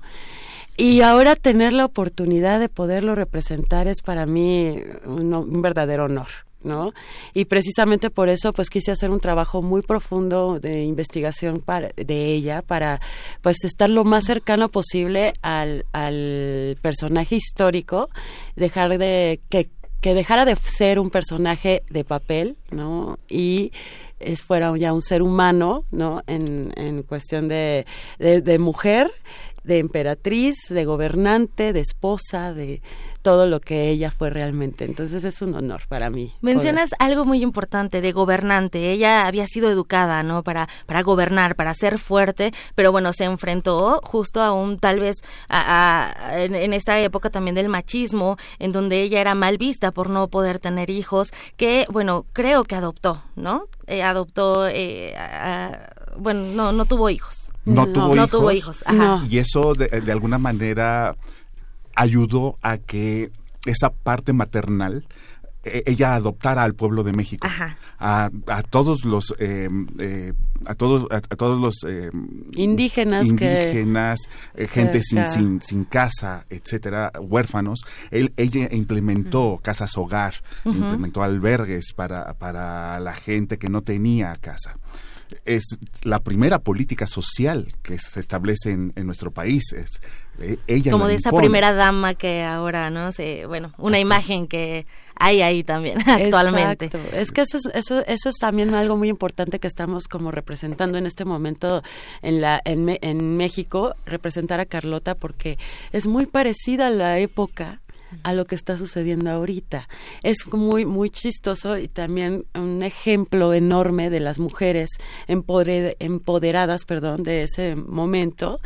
Y ahora tener la oportunidad de poderlo representar es para mí un verdadero honor. ¿No? Y precisamente por eso pues quise hacer un trabajo muy profundo de investigación para, de ella para pues estar lo más cercano posible al, personaje histórico, dejar de que, que dejara de ser un personaje de papel, ¿no? Y fuera ya un ser humano, ¿no? En, en cuestión de, de mujer, de emperatriz, de gobernante, de esposa, de todo lo que ella fue realmente. Entonces es un honor para mí. Mencionas algo muy importante de gobernante. Ella había sido educada, ¿no? Para, para gobernar, para ser fuerte, pero bueno, se enfrentó justo a un tal vez a, en, esta época también del machismo, en donde ella era mal vista por no poder tener hijos, que bueno, creo que adoptó, ¿no? Eh, adoptó, eh, bueno, no, no tuvo hijos. No, tuvo hijos. tuvo hijos. Y eso de, de alguna manera ayudó a que esa parte maternal e, ella adoptara al pueblo de México. A, a, todos los eh, eh, a todos a, todos los eh, indígenas indígenas gente sin, sin, sin casa etcétera huérfanos. Él, ella implementó casas hogar implementó albergues para para la gente que no tenía casa. Es la primera política social que se establece en, nuestro país. Es, eh, ella Como de esa primera dama que ahora, ¿no? sé bueno, una imagen que hay ahí también actualmente. Es que eso es, eso, eso es también algo muy importante que estamos como representando en este momento en, la, en, en México, representar a Carlota porque es muy parecida a la época a lo que está sucediendo ahorita. Es muy, muy chistoso y también un ejemplo enorme de las mujeres empoderadas, perdón, de ese momento,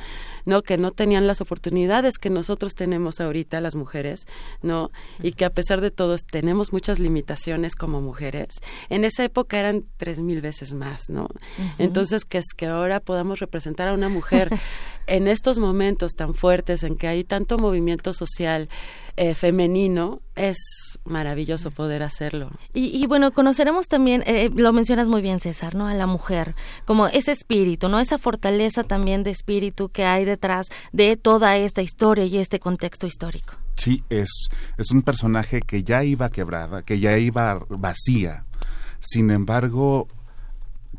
¿no? Que no tenían las oportunidades que nosotros tenemos ahorita las mujeres, ¿no? Y que a pesar de todo tenemos muchas limitaciones como mujeres. En esa época eran tres mil veces más, ¿no? Entonces, que es que ahora podamos representar a una mujer en estos momentos tan fuertes en que hay tanto movimiento social, eh, femenino, es maravilloso poder hacerlo. Y, bueno, conoceremos también, eh, lo mencionas muy bien César, ¿no? A la mujer, como ese espíritu, ¿no? Esa fortaleza también de espíritu que hay detrás de toda esta historia y este contexto histórico. Sí, es, es un personaje que ya iba quebrada, que ya iba vacía. Sin embargo,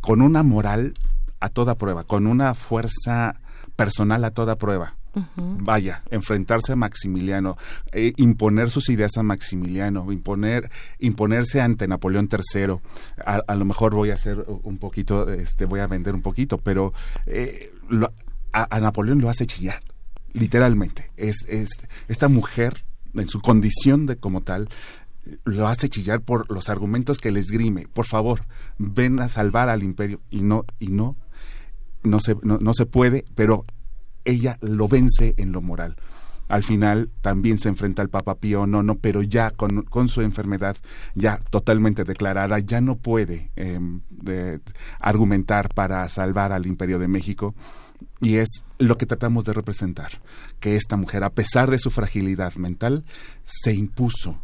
con una moral a toda prueba, con una fuerza personal a toda prueba Vaya, enfrentarse a Maximiliano, eh, imponer sus ideas a Maximiliano, imponer, imponerse ante Napoleón III. A, lo mejor voy a hacer un poquito, este, voy a vender un poquito, pero eh, a, Napoleón lo hace chillar, literalmente. Es, es, esta mujer, en su condición de como tal, lo hace chillar por los argumentos que les grime. Por favor, ven a salvar al imperio. Y no, y no, no se, no se puede, pero ella lo vence en lo moral. Al final también se enfrenta al Papa Pío no, pero ya con, con, su enfermedad ya totalmente declarada, ya no puede em, argumentar para salvar al Imperio de México. Y es lo que tratamos de representar, que esta mujer, a pesar de su fragilidad mental, se impuso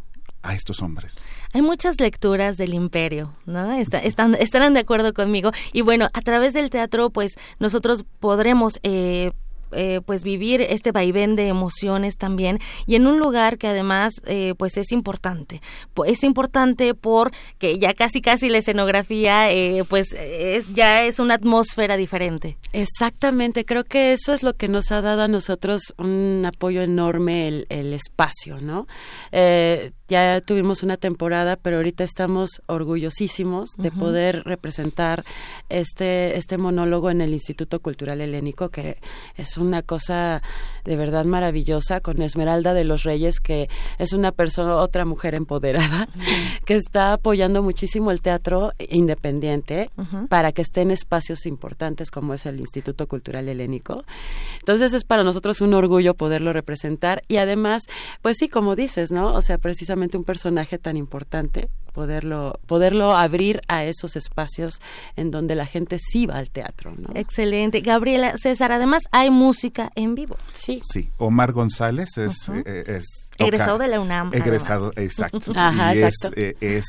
a estos hombres. Hay muchas lecturas del imperio, ¿no? están, estarán de acuerdo conmigo. Y bueno, a través del teatro, pues nosotros podremos eh, eh, pues vivir este vaivén de emociones también y en un lugar que además eh, pues es importante. Es importante porque ya casi casi la escenografía eh, pues es ya es una atmósfera diferente. Exactamente creo que eso es lo que nos ha dado a nosotros un apoyo enorme el, el espacio no ya tuvimos una temporada, pero ahorita estamos orgullosísimos de poder representar este, este monólogo en el Instituto Cultural Helénico, que es una cosa de verdad maravillosa, con Esmeralda de los Reyes, que es una persona, otra mujer empoderada, que está apoyando muchísimo el teatro independiente para que esté en espacios importantes como es el Instituto Cultural Helénico. Entonces es para nosotros un orgullo poderlo representar y además, pues sí, como dices, ¿no? O sea, precisamente un personaje tan importante, poderlo, poderlo abrir a esos espacios en donde la gente sí va al teatro. ¿no? Excelente. Gabriela, César, además hay música en vivo. Sí. Sí, Omar González es... Eh, egresado de la UNAM. Egresado, exacto. Ajá, y exacto. es, eh, es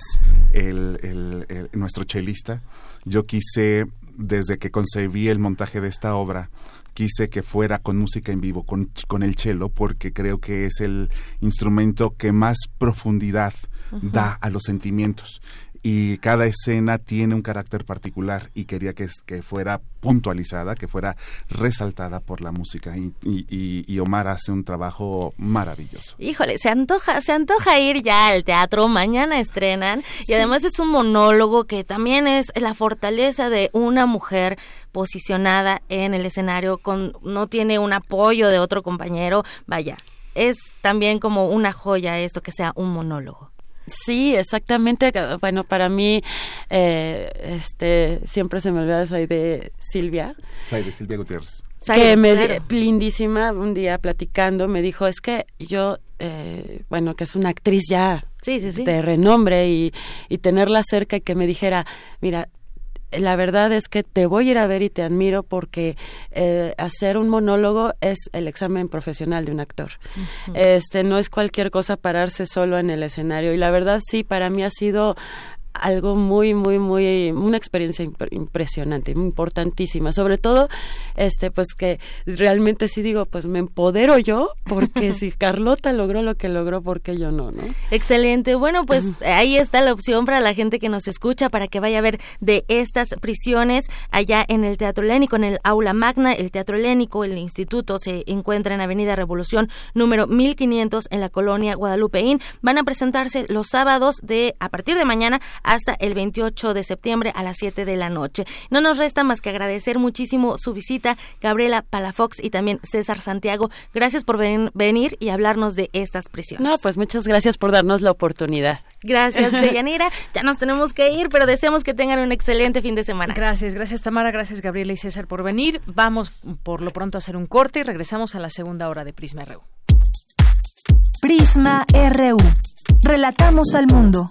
el, el, nuestro chelista. Yo quise, desde que concebí el montaje de esta obra, quise que fuera con música en vivo, con, con el cello, porque creo que es el instrumento que más profundidad da a los sentimientos. Y cada escena tiene un carácter particular y quería que, que fuera puntualizada, que fuera resaltada por la música. Y, y, Omar hace un trabajo maravilloso. Híjole, se antoja, se antoja ir ya al teatro, mañana estrenan y además es un monólogo que también es la fortaleza de una mujer posicionada en el escenario con no tiene un apoyo de otro compañero, vaya, es también como una joya esto que sea un monólogo. Sí, exactamente. Bueno, para mí, eh, este, siempre se me olvida esa de Silvia. de Silvia Gutiérrez. que me lindísima un día platicando me dijo es que yo eh, bueno que es una actriz ya sí, sí, sí. de renombre y, y tenerla cerca y que me dijera mira la verdad es que te voy a ir a ver y te admiro porque eh, hacer un monólogo es el examen profesional de un actor. Este no es cualquier cosa pararse solo en el escenario y la verdad sí para mí ha sido algo muy muy muy una experiencia impresionante importantísima. Sobre todo este pues que realmente sí digo pues me empodero yo porque si Carlota logró lo que logró porque yo no no excelente. Bueno pues ahí está la opción para la gente que nos escucha para que vaya a ver de estas prisiones allá en el Teatro Lénico en el Aula Magna el Teatro Lénico el instituto se encuentra en Avenida Revolución número 1500 en la colonia Guadalupeín. Van a presentarse los sábados de a partir de mañana hasta el 28 de septiembre a las 7 de la noche. No nos resta más que agradecer muchísimo su visita, Gabriela Palafox y también César Santiago. Gracias por venir y hablarnos de estas prisiones. No, pues muchas gracias por darnos la oportunidad. Gracias, Deyanira. ya nos tenemos que ir, pero deseamos que tengan un excelente fin de semana. Gracias, gracias Tamara, gracias Gabriela y César por venir. Vamos por lo pronto a hacer un corte y regresamos a la segunda hora de Prisma RU. Prisma RU. Relatamos al mundo.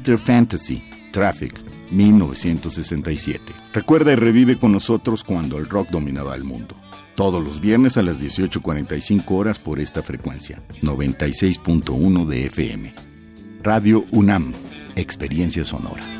Mr. Fantasy, Traffic, 1967. Recuerda y revive con nosotros cuando el rock dominaba el mundo. Todos los viernes a las 18.45 horas por esta frecuencia, 96.1 de FM. Radio UNAM, Experiencia Sonora.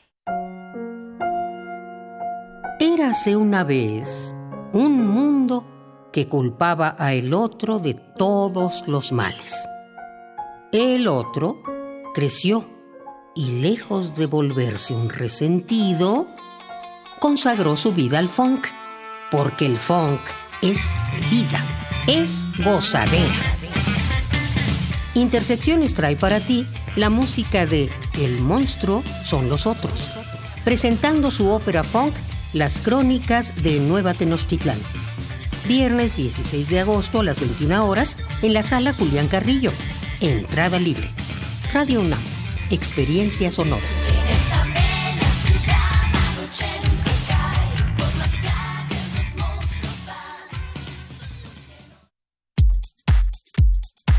Érase una vez un mundo que culpaba a el otro de todos los males. El otro creció y lejos de volverse un resentido, consagró su vida al funk, porque el funk es vida, es gozadera. Intersecciones trae para ti la música de El monstruo son los otros, presentando su ópera funk las Crónicas de Nueva Tenochtitlán. Viernes 16 de agosto a las 21 horas en la sala Julián Carrillo. Entrada libre. Radio UNAM. Experiencia sonora.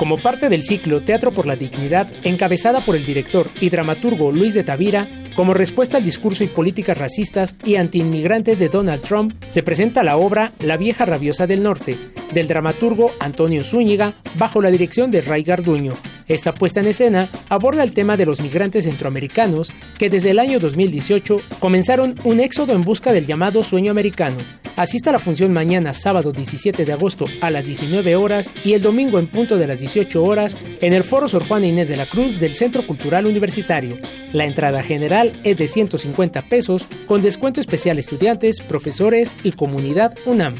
Como parte del ciclo Teatro por la Dignidad, encabezada por el director y dramaturgo Luis de Tavira, como respuesta al discurso y políticas racistas y antiinmigrantes de Donald Trump, se presenta la obra La vieja rabiosa del norte, del dramaturgo Antonio Zúñiga, bajo la dirección de Ray Garduño. Esta puesta en escena aborda el tema de los migrantes centroamericanos que desde el año 2018 comenzaron un éxodo en busca del llamado sueño americano, Asista a la función mañana, sábado 17 de agosto a las 19 horas y el domingo en punto de las 18 horas en el Foro Sor Juana Inés de la Cruz del Centro Cultural Universitario. La entrada general es de 150 pesos con descuento especial estudiantes, profesores y comunidad UNAM.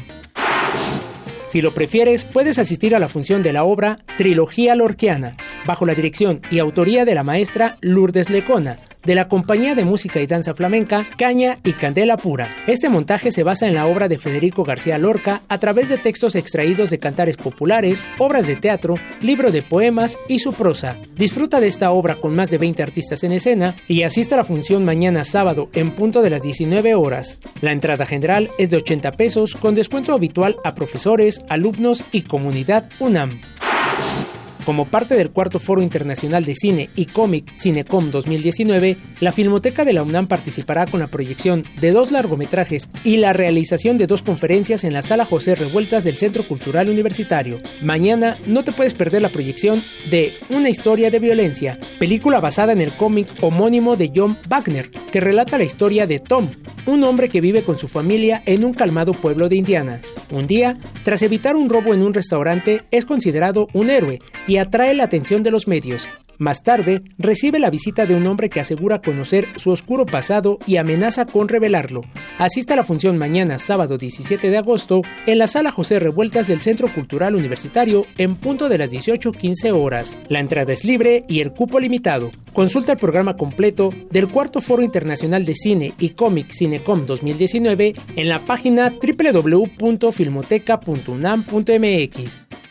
Si lo prefieres, puedes asistir a la función de la obra Trilogía Lorquiana, bajo la dirección y autoría de la maestra Lourdes Lecona, de la compañía de música y danza flamenca Caña y Candela Pura. Este montaje se basa en la obra de Federico García Lorca a través de textos extraídos de cantares populares, obras de teatro, libro de poemas y su prosa. Disfruta de esta obra con más de 20 artistas en escena y asista a la función mañana sábado en punto de las 19 horas. La entrada general es de 80 pesos con descuento habitual a profesores, alumnos y comunidad UNAM. Como parte del cuarto Foro Internacional de Cine y Cómic Cinecom 2019, la Filmoteca de la UNAM participará con la proyección de dos largometrajes y la realización de dos conferencias en la Sala José Revueltas del Centro Cultural Universitario. Mañana no te puedes perder la proyección de Una historia de violencia, película basada en el cómic homónimo de John Wagner, que relata la historia de Tom, un hombre que vive con su familia en un calmado pueblo de Indiana. Un día, tras evitar un robo en un restaurante, es considerado un héroe atrae la atención de los medios. Más tarde, recibe la visita de un hombre que asegura conocer su oscuro pasado y amenaza con revelarlo. Asista a la función mañana, sábado 17 de agosto, en la sala José Revueltas del Centro Cultural Universitario en punto de las 18.15 horas. La entrada es libre y el cupo limitado. Consulta el programa completo del Cuarto Foro Internacional de Cine y Cómic Cinecom 2019 en la página www.filmoteca.unam.mx.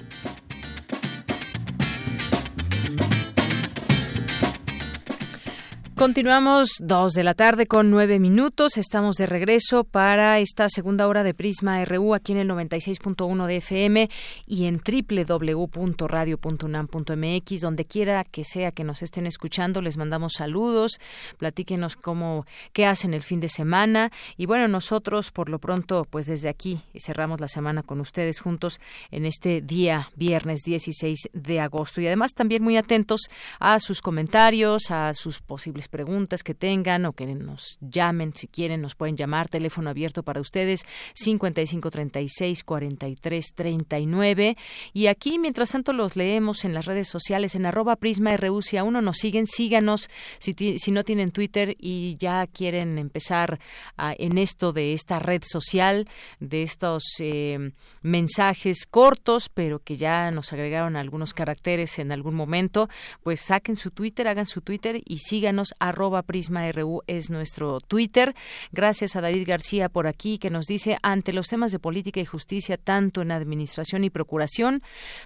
Continuamos dos de la tarde con nueve minutos. Estamos de regreso para esta segunda hora de Prisma RU aquí en el 96.1 de FM y en www.radio.unam.mx. Donde quiera que sea que nos estén escuchando, les mandamos saludos. Platíquenos cómo, qué hacen el fin de semana. Y bueno, nosotros por lo pronto, pues desde aquí cerramos la semana con ustedes juntos en este día viernes 16 de agosto. Y además también muy atentos a sus comentarios, a sus posibles preguntas que tengan o que nos llamen si quieren, nos pueden llamar. Teléfono abierto para ustedes 55 36 43 39. Y aquí, mientras tanto, los leemos en las redes sociales en arroba Prisma RU. Si aún no nos siguen, síganos. Si, si no tienen Twitter y ya quieren empezar en esto de esta red social, de estos eh, mensajes cortos, pero que ya nos agregaron algunos caracteres en algún momento, pues saquen su Twitter, hagan su Twitter y síganos arroba Prisma RU es nuestro Twitter. Gracias a David García por aquí que nos dice, ante los temas de política y justicia, tanto en administración y procuración,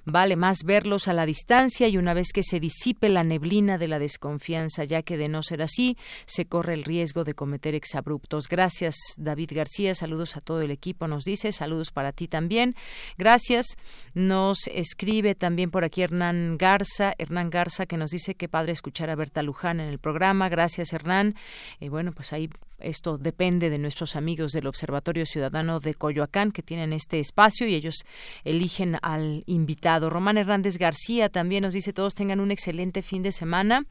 vale más verlos a la distancia y una vez que se disipe la neblina de la desconfianza, ya que de no ser así, se corre el riesgo de cometer exabruptos. Gracias, David García. Saludos a todo el equipo, nos dice. Saludos para ti también. Gracias. Nos escribe también por aquí Hernán Garza, Hernán Garza, que nos dice que padre escuchar a Berta Luján en el programa Gracias, Hernán. Y bueno, pues ahí esto depende de nuestros amigos del Observatorio Ciudadano de Coyoacán que tienen este espacio y ellos eligen al invitado. Román Hernández García también nos dice todos tengan un excelente fin de semana.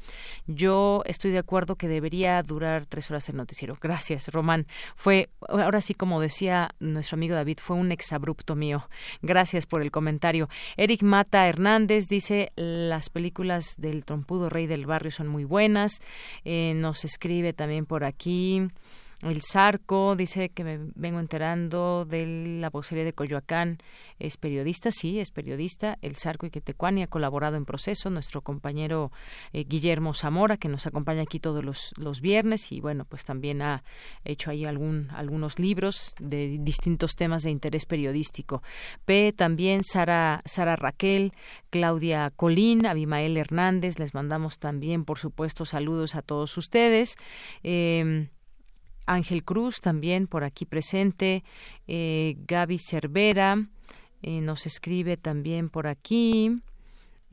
Yo estoy de acuerdo que debería durar tres horas el noticiero. Gracias, Román. Fue, ahora sí, como decía nuestro amigo David, fue un exabrupto mío. Gracias por el comentario. Eric Mata Hernández dice las películas del trompudo rey del barrio son muy buenas. Eh, nos escribe también por aquí. El Zarco dice que me vengo enterando de la vocería de Coyoacán. Es periodista, sí, es periodista. El Zarco y Quetecuani ha colaborado en proceso. Nuestro compañero eh, Guillermo Zamora, que nos acompaña aquí todos los, los viernes y bueno, pues también ha hecho ahí algún, algunos libros de distintos temas de interés periodístico. P también Sara, Sara Raquel, Claudia Colín, Abimael Hernández. Les mandamos también, por supuesto, saludos a todos ustedes. Eh, Ángel Cruz también por aquí presente, eh, Gaby Cervera eh, nos escribe también por aquí.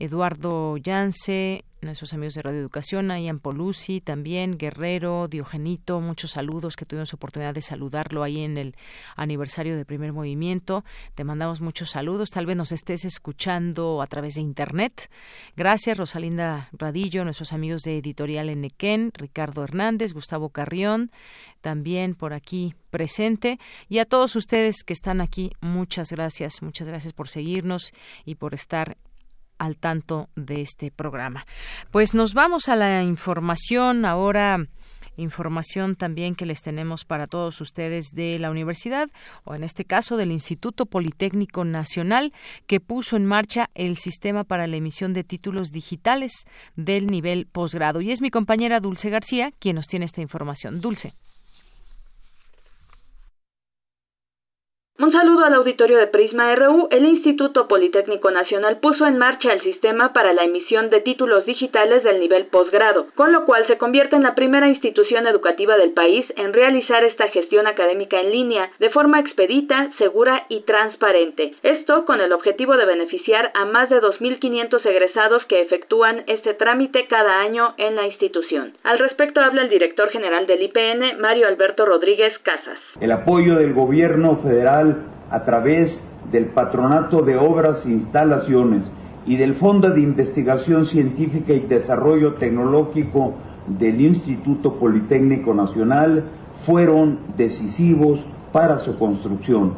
Eduardo Yance, nuestros amigos de Radio Educación, Ian Polusi, también Guerrero, Diogenito, muchos saludos que tuvimos oportunidad de saludarlo ahí en el aniversario de Primer Movimiento. Te mandamos muchos saludos, tal vez nos estés escuchando a través de Internet. Gracias, Rosalinda Radillo, nuestros amigos de Editorial Enequén, Ricardo Hernández, Gustavo Carrión, también por aquí presente. Y a todos ustedes que están aquí, muchas gracias, muchas gracias por seguirnos y por estar al tanto de este programa. Pues nos vamos a la información ahora información también que les tenemos para todos ustedes de la universidad o en este caso del Instituto Politécnico Nacional que puso en marcha el sistema para la emisión de títulos digitales del nivel posgrado. Y es mi compañera Dulce García quien nos tiene esta información. Dulce. Un saludo al auditorio de Prisma RU. El Instituto Politécnico Nacional puso en marcha el sistema para la emisión de títulos digitales del nivel posgrado, con lo cual se convierte en la primera institución educativa del país en realizar esta gestión académica en línea de forma expedita, segura y transparente. Esto con el objetivo de beneficiar a más de 2.500 egresados que efectúan este trámite cada año en la institución. Al respecto habla el director general del IPN, Mario Alberto Rodríguez Casas. El apoyo del gobierno federal a través del Patronato de Obras e Instalaciones y del Fondo de Investigación Científica y Desarrollo Tecnológico del Instituto Politécnico Nacional fueron decisivos para su construcción.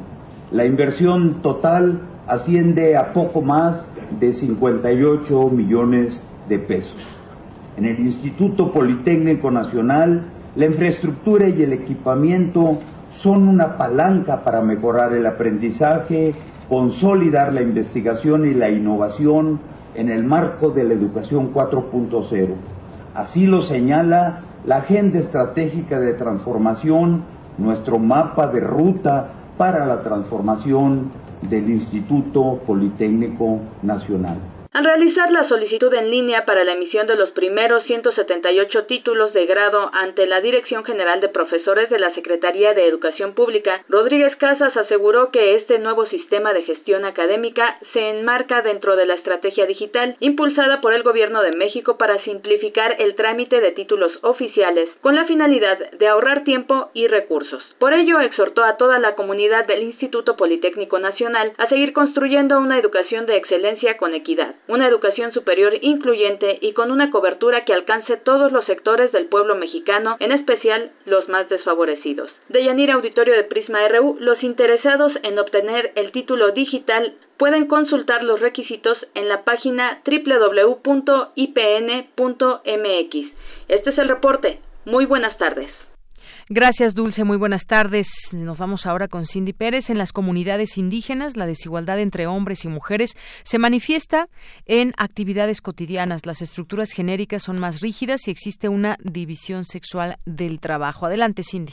La inversión total asciende a poco más de 58 millones de pesos. En el Instituto Politécnico Nacional, la infraestructura y el equipamiento son una palanca para mejorar el aprendizaje, consolidar la investigación y la innovación en el marco de la educación 4.0. Así lo señala la Agenda Estratégica de Transformación, nuestro mapa de ruta para la transformación del Instituto Politécnico Nacional. Al realizar la solicitud en línea para la emisión de los primeros 178 títulos de grado ante la Dirección General de Profesores de la Secretaría de Educación Pública, Rodríguez Casas aseguró que este nuevo sistema de gestión académica se enmarca dentro de la estrategia digital impulsada por el Gobierno de México para simplificar el trámite de títulos oficiales con la finalidad de ahorrar tiempo y recursos. Por ello, exhortó a toda la comunidad del Instituto Politécnico Nacional a seguir construyendo una educación de excelencia con equidad una educación superior incluyente y con una cobertura que alcance todos los sectores del pueblo mexicano, en especial los más desfavorecidos. De Yanira Auditorio de Prisma RU, los interesados en obtener el título digital pueden consultar los requisitos en la página www.ipn.mx. Este es el reporte. Muy buenas tardes. Gracias, Dulce. Muy buenas tardes. Nos vamos ahora con Cindy Pérez. En las comunidades indígenas, la desigualdad entre hombres y mujeres se manifiesta en actividades cotidianas. Las estructuras genéricas son más rígidas y existe una división sexual del trabajo. Adelante, Cindy.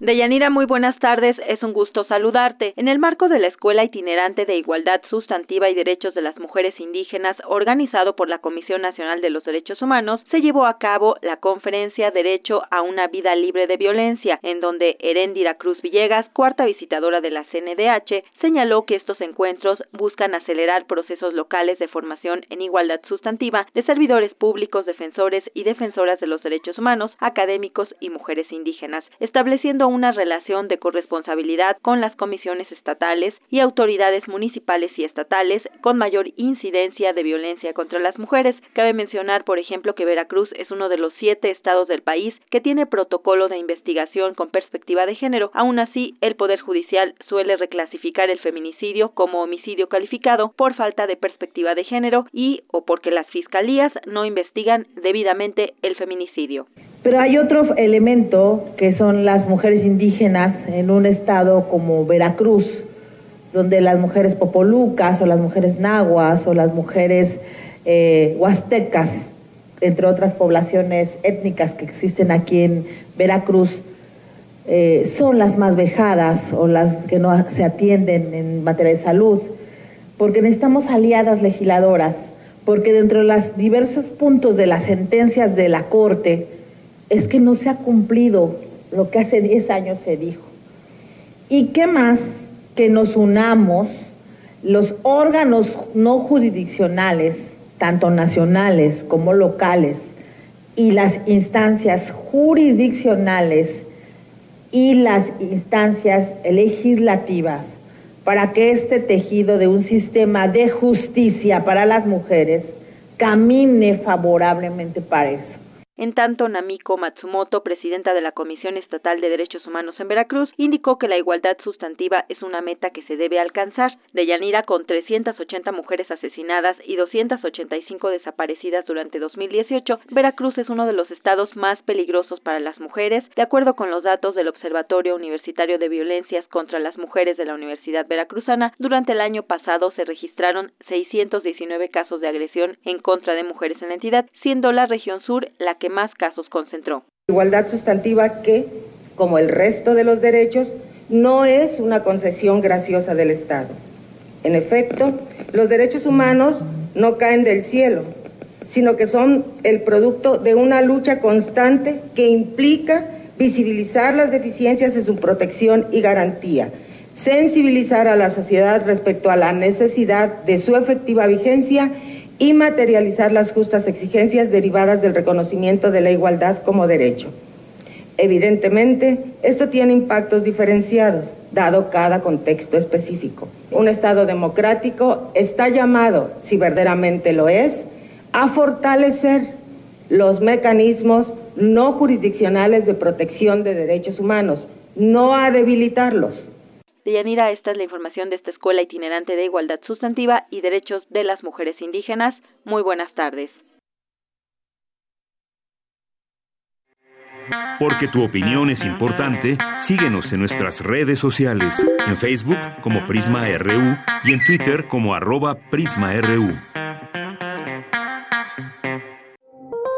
Deyanira, muy buenas tardes. Es un gusto saludarte. En el marco de la Escuela Itinerante de Igualdad Sustantiva y Derechos de las Mujeres Indígenas, organizado por la Comisión Nacional de los Derechos Humanos, se llevó a cabo la conferencia Derecho a una vida libre de violencia, en donde Heréndira Cruz Villegas, cuarta visitadora de la CNDH, señaló que estos encuentros buscan acelerar procesos locales de formación en igualdad sustantiva de servidores públicos, defensores y defensoras de los derechos humanos, académicos y mujeres indígenas, estableciendo una relación de corresponsabilidad con las comisiones estatales y autoridades municipales y estatales con mayor incidencia de violencia contra las mujeres. Cabe mencionar, por ejemplo, que Veracruz es uno de los siete estados del país que tiene protocolo de investigación con perspectiva de género. Aún así, el Poder Judicial suele reclasificar el feminicidio como homicidio calificado por falta de perspectiva de género y o porque las fiscalías no investigan debidamente el feminicidio. Pero hay otro elemento que son las mujeres indígenas en un estado como Veracruz, donde las mujeres popolucas o las mujeres nahuas o las mujeres eh, huastecas, entre otras poblaciones étnicas que existen aquí en Veracruz, eh, son las más vejadas o las que no se atienden en materia de salud, porque necesitamos aliadas legisladoras, porque dentro de los diversos puntos de las sentencias de la Corte es que no se ha cumplido lo que hace 10 años se dijo. ¿Y qué más que nos unamos los órganos no jurisdiccionales tanto nacionales como locales, y las instancias jurisdiccionales y las instancias legislativas para que este tejido de un sistema de justicia para las mujeres camine favorablemente para eso. En tanto, Namiko Matsumoto, presidenta de la Comisión Estatal de Derechos Humanos en Veracruz, indicó que la igualdad sustantiva es una meta que se debe alcanzar. De Yanira, con 380 mujeres asesinadas y 285 desaparecidas durante 2018, Veracruz es uno de los estados más peligrosos para las mujeres, de acuerdo con los datos del Observatorio Universitario de Violencias contra las Mujeres de la Universidad Veracruzana. Durante el año pasado se registraron 619 casos de agresión en contra de mujeres en la entidad, siendo la región sur la que más casos concentró. Igualdad sustantiva que, como el resto de los derechos, no es una concesión graciosa del Estado. En efecto, los derechos humanos no caen del cielo, sino que son el producto de una lucha constante que implica visibilizar las deficiencias en su protección y garantía, sensibilizar a la sociedad respecto a la necesidad de su efectiva vigencia y materializar las justas exigencias derivadas del reconocimiento de la igualdad como derecho. Evidentemente, esto tiene impactos diferenciados, dado cada contexto específico. Un Estado democrático está llamado, si verdaderamente lo es, a fortalecer los mecanismos no jurisdiccionales de protección de derechos humanos, no a debilitarlos. Deyanira, esta es la información de esta Escuela Itinerante de Igualdad Sustantiva y Derechos de las Mujeres Indígenas. Muy buenas tardes. Porque tu opinión es importante, síguenos en nuestras redes sociales, en Facebook como Prisma RU y en Twitter como arroba PrismaRU.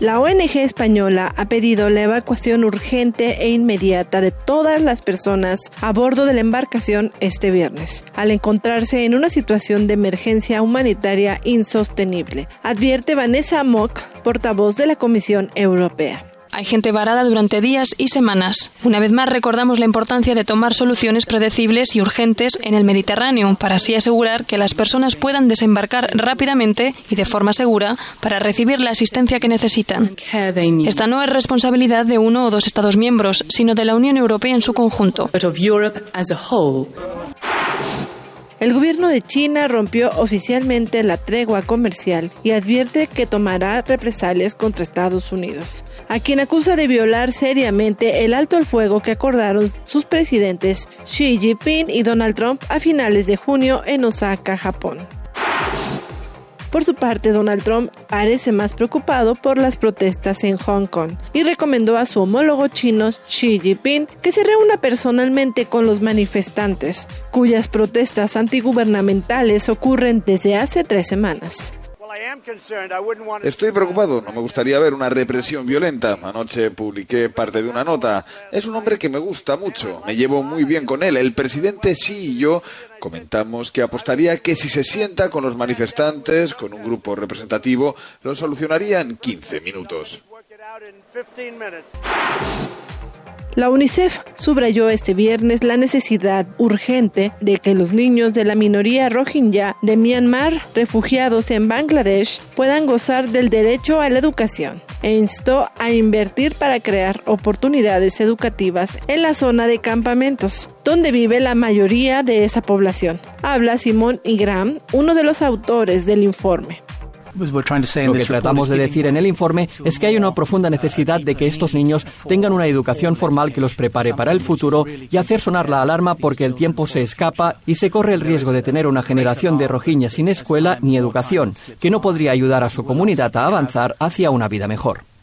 La ONG española ha pedido la evacuación urgente e inmediata de todas las personas a bordo de la embarcación este viernes, al encontrarse en una situación de emergencia humanitaria insostenible, advierte Vanessa Mock, portavoz de la Comisión Europea. Hay gente varada durante días y semanas. Una vez más recordamos la importancia de tomar soluciones predecibles y urgentes en el Mediterráneo para así asegurar que las personas puedan desembarcar rápidamente y de forma segura para recibir la asistencia que necesitan. Esta no es responsabilidad de uno o dos Estados miembros, sino de la Unión Europea en su conjunto. El gobierno de China rompió oficialmente la tregua comercial y advierte que tomará represalias contra Estados Unidos, a quien acusa de violar seriamente el alto al fuego que acordaron sus presidentes Xi Jinping y Donald Trump a finales de junio en Osaka, Japón. Por su parte, Donald Trump parece más preocupado por las protestas en Hong Kong y recomendó a su homólogo chino Xi Jinping que se reúna personalmente con los manifestantes, cuyas protestas antigubernamentales ocurren desde hace tres semanas. Estoy preocupado, no me gustaría ver una represión violenta. Anoche publiqué parte de una nota. Es un hombre que me gusta mucho, me llevo muy bien con él. El presidente sí y yo comentamos que apostaría que si se sienta con los manifestantes, con un grupo representativo, lo solucionaría en 15 minutos. La UNICEF subrayó este viernes la necesidad urgente de que los niños de la minoría rohingya de Myanmar, refugiados en Bangladesh, puedan gozar del derecho a la educación e instó a invertir para crear oportunidades educativas en la zona de campamentos, donde vive la mayoría de esa población. Habla Simón Igram, uno de los autores del informe. Lo que tratamos de decir en el informe es que hay una profunda necesidad de que estos niños tengan una educación formal que los prepare para el futuro y hacer sonar la alarma porque el tiempo se escapa y se corre el riesgo de tener una generación de rojiñas sin escuela ni educación, que no podría ayudar a su comunidad a avanzar hacia una vida mejor.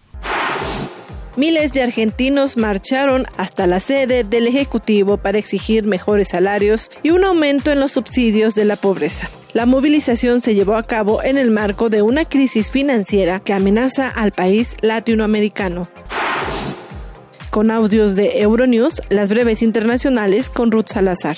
Miles de argentinos marcharon hasta la sede del Ejecutivo para exigir mejores salarios y un aumento en los subsidios de la pobreza. La movilización se llevó a cabo en el marco de una crisis financiera que amenaza al país latinoamericano. Con audios de Euronews, las breves internacionales con Ruth Salazar.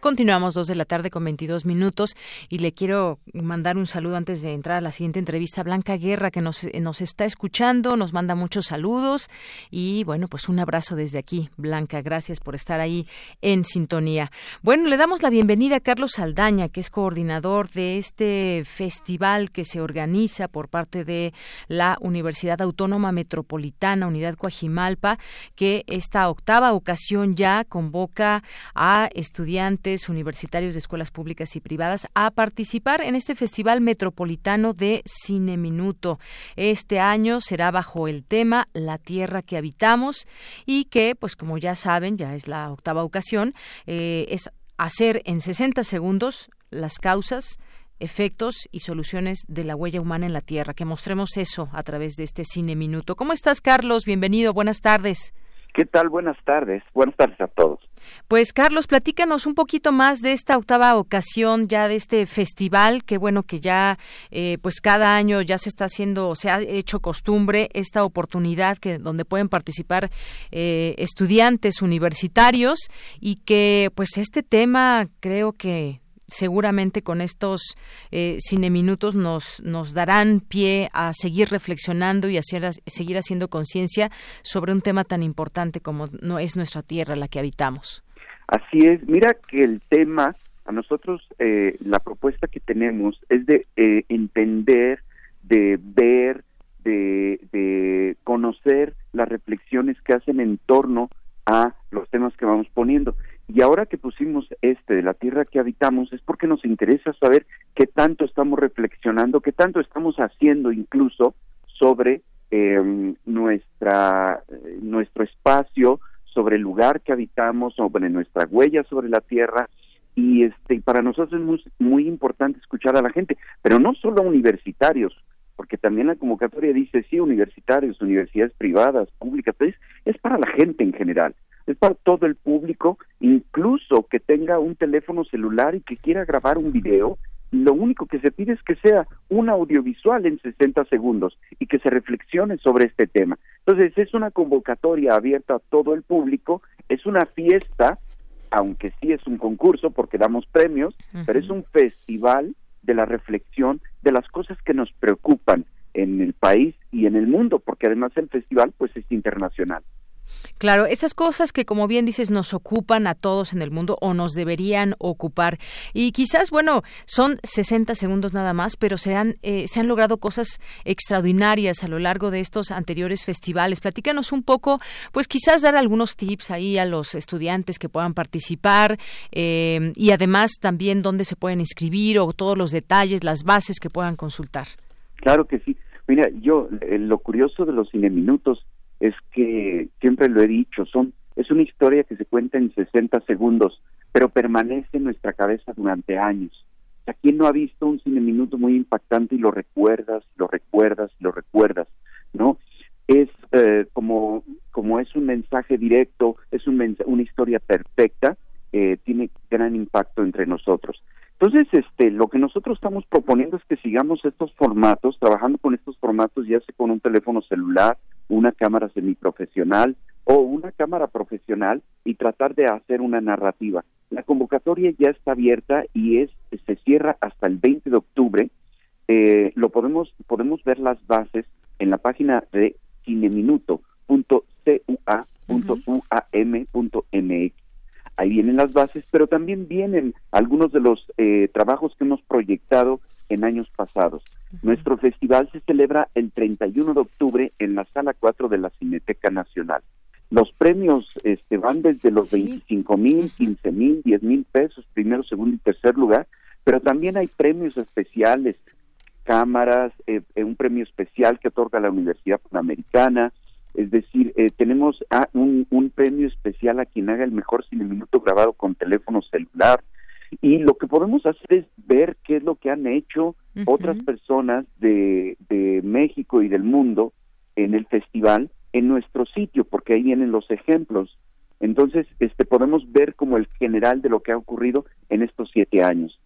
Continuamos dos de la tarde con 22 minutos y le quiero mandar un saludo antes de entrar a la siguiente entrevista. Blanca Guerra, que nos, nos está escuchando, nos manda muchos saludos y bueno, pues un abrazo desde aquí. Blanca, gracias por estar ahí en sintonía. Bueno, le damos la bienvenida a Carlos Saldaña, que es coordinador de este festival que se organiza por parte de la Universidad Autónoma Metropolitana, Unidad Coajimalpa, que esta octava ocasión ya convoca a estudiantes universitarios de escuelas públicas y privadas a participar en este Festival Metropolitano de Cine Minuto. Este año será bajo el tema La tierra que habitamos y que, pues como ya saben, ya es la octava ocasión, eh, es hacer en 60 segundos las causas, efectos y soluciones de la huella humana en la Tierra, que mostremos eso a través de este cine minuto. ¿Cómo estás, Carlos? Bienvenido, buenas tardes. ¿Qué tal? Buenas tardes. Buenas tardes a todos. Pues Carlos, platícanos un poquito más de esta octava ocasión ya de este festival, que bueno que ya eh, pues cada año ya se está haciendo, se ha hecho costumbre esta oportunidad que donde pueden participar eh, estudiantes universitarios y que pues este tema creo que seguramente con estos eh, cine minutos nos, nos darán pie a seguir reflexionando y a seguir haciendo conciencia sobre un tema tan importante como no es nuestra tierra la que habitamos. Así es, mira que el tema, a nosotros eh, la propuesta que tenemos es de eh, entender, de ver, de, de conocer las reflexiones que hacen en torno a los temas que vamos poniendo. Y ahora que pusimos este de la tierra que habitamos es porque nos interesa saber qué tanto estamos reflexionando, qué tanto estamos haciendo incluso sobre em, nuestra eh, nuestro espacio, sobre el lugar que habitamos, sobre nuestra huella sobre la tierra y este para nosotros es muy, muy importante escuchar a la gente, pero no solo universitarios, porque también la convocatoria dice sí universitarios, universidades privadas, públicas, es, es para la gente en general es para todo el público, incluso que tenga un teléfono celular y que quiera grabar un video, lo único que se pide es que sea un audiovisual en 60 segundos y que se reflexione sobre este tema. Entonces, es una convocatoria abierta a todo el público, es una fiesta, aunque sí es un concurso porque damos premios, pero es un festival de la reflexión de las cosas que nos preocupan en el país y en el mundo, porque además el festival pues es internacional. Claro, estas cosas que como bien dices nos ocupan a todos en el mundo o nos deberían ocupar y quizás bueno son 60 segundos nada más, pero se han eh, se han logrado cosas extraordinarias a lo largo de estos anteriores festivales. Platícanos un poco, pues quizás dar algunos tips ahí a los estudiantes que puedan participar eh, y además también dónde se pueden inscribir o todos los detalles, las bases que puedan consultar. Claro que sí. Mira, yo eh, lo curioso de los cine minutos es que siempre lo he dicho, son es una historia que se cuenta en 60 segundos, pero permanece en nuestra cabeza durante años. O ¿quién no ha visto un cine minuto muy impactante y lo recuerdas, lo recuerdas, lo recuerdas, no? Es eh, como como es un mensaje directo, es un una historia perfecta, eh, tiene gran impacto entre nosotros. Entonces, este, lo que nosotros estamos proponiendo es que sigamos estos formatos, trabajando con estos formatos, ya sea con un teléfono celular, una cámara semiprofesional o una cámara profesional y tratar de hacer una narrativa. La convocatoria ya está abierta y es se cierra hasta el 20 de octubre. Eh, lo podemos podemos ver las bases en la página de cineminuto.cua.uam.mx ahí vienen las bases, pero también vienen algunos de los eh, trabajos que hemos proyectado en años pasados. Nuestro festival se celebra el 31 de octubre en la sala 4 de la Cineteca Nacional. Los premios este, van desde los 25 mil, 15 mil, 10 mil pesos, primero, segundo y tercer lugar, pero también hay premios especiales, cámaras, eh, eh, un premio especial que otorga la Universidad Panamericana, es decir, eh, tenemos un, premio especial a quien haga el mejor cine minuto grabado con teléfono celular. Y lo que podemos hacer es ver qué es lo que han hecho otras personas de, de México y del mundo en el festival en nuestro sitio, porque ahí vienen los ejemplos. Entonces, este, podemos ver como el general de lo que ha ocurrido en estos siete años.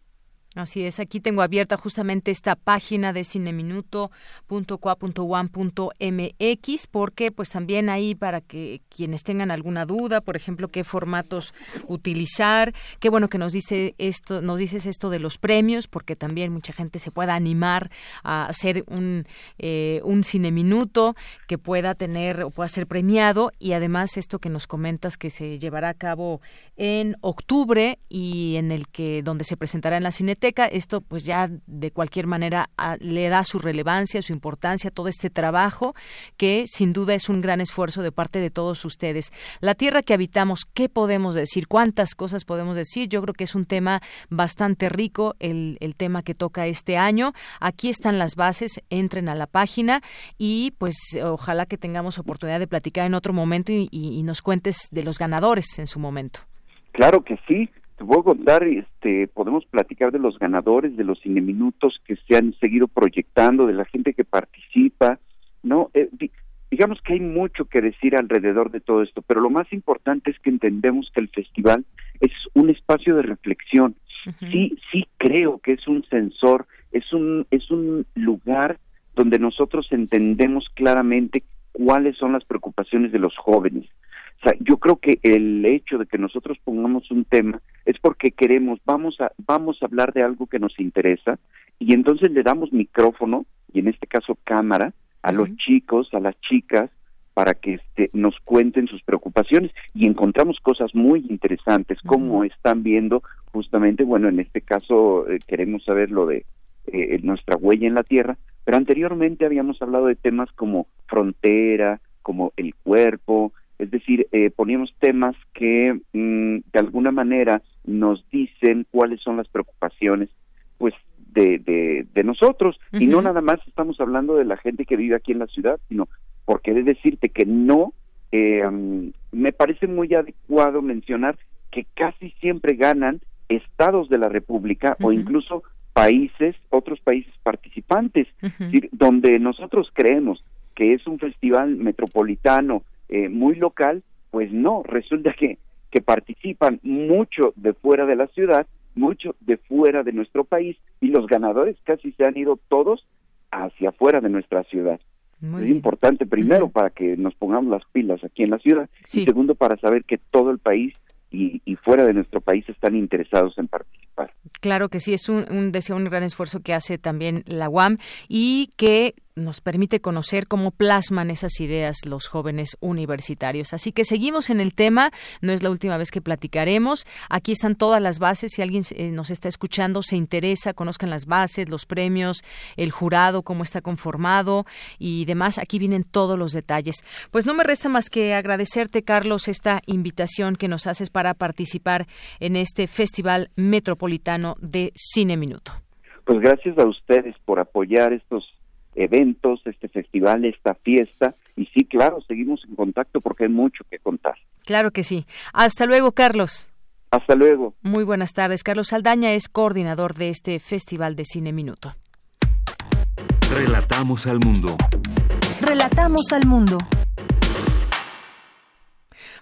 Así es, aquí tengo abierta justamente esta página de cineminuto.coa.1.mx porque pues también ahí para que quienes tengan alguna duda, por ejemplo, qué formatos utilizar, qué bueno que nos dice esto, nos dices esto de los premios, porque también mucha gente se pueda animar a hacer un eh, un cineminuto que pueda tener o pueda ser premiado y además esto que nos comentas que se llevará a cabo en octubre y en el que donde se presentará en la Cineteca esto pues ya de cualquier manera le da su relevancia, su importancia, todo este trabajo que sin duda es un gran esfuerzo de parte de todos ustedes. La tierra que habitamos, ¿qué podemos decir? ¿Cuántas cosas podemos decir? Yo creo que es un tema bastante rico, el, el tema que toca este año. Aquí están las bases, entren a la página y pues ojalá que tengamos oportunidad de platicar en otro momento y nos cuentes de los ganadores en su momento. Claro que sí te puedo contar, este, podemos platicar de los ganadores, de los cineminutos que se han seguido proyectando, de la gente que participa, ¿no? Eh, digamos que hay mucho que decir alrededor de todo esto, pero lo más importante es que entendemos que el festival es un espacio de reflexión. Sí, sí creo que es un sensor, es un, es un lugar donde nosotros entendemos claramente cuáles son las preocupaciones de los jóvenes, yo creo que el hecho de que nosotros pongamos un tema es porque queremos, vamos a, vamos a hablar de algo que nos interesa y entonces le damos micrófono y en este caso cámara a los chicos, a las chicas para que este, nos cuenten sus preocupaciones y encontramos cosas muy interesantes como están viendo justamente, bueno, en este caso eh, queremos saber lo de eh, nuestra huella en la tierra, pero anteriormente habíamos hablado de temas como frontera, como el cuerpo, es decir, eh, poníamos temas que mm, de alguna manera nos dicen cuáles son las preocupaciones pues de, de, nosotros. Y no nada más estamos hablando de la gente que vive aquí en la ciudad, sino porque he de decirte que no, eh, mm, me parece muy adecuado mencionar que casi siempre ganan estados de la República o incluso países, otros países participantes, donde nosotros creemos que es un festival metropolitano eh, muy local, pues no, resulta que, que participan mucho de fuera de la ciudad, mucho de fuera de nuestro país y los ganadores casi se han ido todos hacia afuera de nuestra ciudad. es importante primero para que nos pongamos las pilas aquí en la ciudad y segundo para saber que todo el país y, y, fuera de nuestro país están interesados en participar. Claro que sí, es un, un deseo, un gran esfuerzo que hace también la UAM y que nos permite conocer cómo plasman esas ideas los jóvenes universitarios. Así que seguimos en el tema, no es la última vez que platicaremos. Aquí están todas las bases, si alguien eh, nos está escuchando, se interesa, conozcan las bases, los premios, el jurado, cómo está conformado y demás. Aquí vienen todos los detalles. Pues no me resta más que agradecerte, Carlos, esta invitación que nos haces para participar en este Festival Metropolitano de Cine Minuto. Pues gracias a ustedes por apoyar estos eventos, este festival, esta fiesta. Y sí, claro, seguimos en contacto porque hay mucho que contar. Claro que sí. Hasta luego, Carlos. Hasta luego. Muy buenas tardes. Carlos Saldaña es coordinador de este Festival de Cine Minuto. Relatamos al mundo. Relatamos al mundo.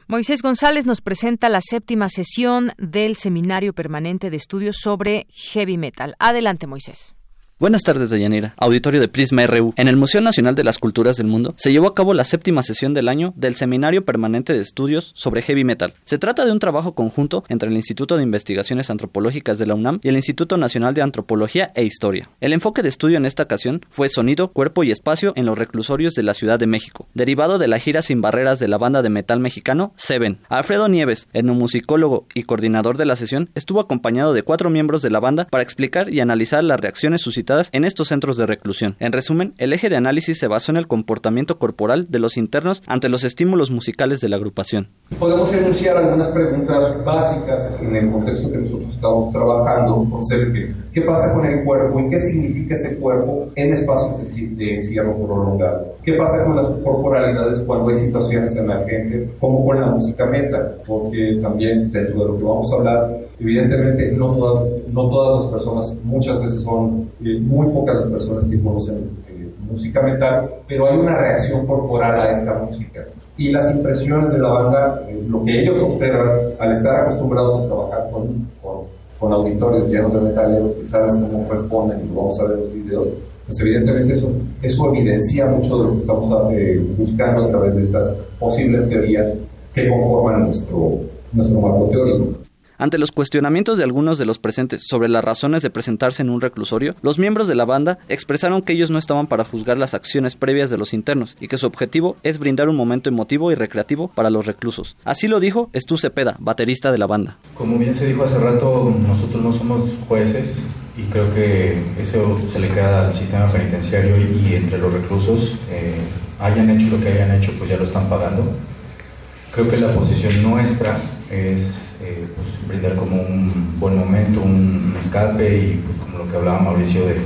Moisés González nos presenta la séptima sesión del Seminario Permanente de Estudios sobre Heavy Metal. Adelante, Moisés. Buenas tardes, Deyanira. Auditorio de Prisma RU. En el Museo Nacional de las Culturas del Mundo se llevó a cabo la séptima sesión del año del Seminario Permanente de Estudios sobre Heavy Metal. Se trata de un trabajo conjunto entre el Instituto de Investigaciones Antropológicas de la UNAM y el Instituto Nacional de Antropología e Historia. El enfoque de estudio en esta ocasión fue sonido, cuerpo y espacio en los reclusorios de la Ciudad de México, derivado de la gira sin barreras de la banda de metal mexicano Seven. Alfredo Nieves, etnomusicólogo y coordinador de la sesión, estuvo acompañado de cuatro miembros de la banda para explicar y analizar las reacciones suscitadas en estos centros de reclusión. En resumen, el eje de análisis se basó en el comportamiento corporal de los internos ante los estímulos musicales de la agrupación. Podemos enunciar algunas preguntas básicas en el contexto que nosotros estamos trabajando, ser que, ¿qué pasa con el cuerpo y qué significa ese cuerpo en espacios de, encierro prolongado? ¿Qué pasa con las corporalidades cuando hay situaciones emergentes, como con la música metal? Porque también dentro de lo que vamos a hablar, evidentemente no todas, no todas las personas, muchas veces son eh, muy pocas las personas que conocen eh, música metal, pero hay una reacción corporal a esta música. Y las impresiones de la banda, eh, lo que ellos observan al estar acostumbrados a trabajar con, con, con auditorios llenos de metalero, que sabes cómo responden y vamos a ver los videos, pues evidentemente eso, eso evidencia mucho de lo que estamos buscando a través de estas posibles teorías que conforman nuestro, nuestro marco teórico. Ante los cuestionamientos de algunos de los presentes sobre las razones de presentarse en un reclusorio, los miembros de la banda expresaron que ellos no estaban para juzgar las acciones previas de los internos y que su objetivo es brindar un momento emotivo y recreativo para los reclusos. Así lo dijo Estu Cepeda, baterista de la banda. Como bien se dijo hace rato, nosotros no somos jueces y creo que eso se le queda al sistema penitenciario y, entre los reclusos, eh, hayan hecho lo que hayan hecho, pues ya lo están pagando. Creo que la posición nuestra es eh, pues, brindar como un buen momento, un, escape y pues como lo que hablaba Mauricio de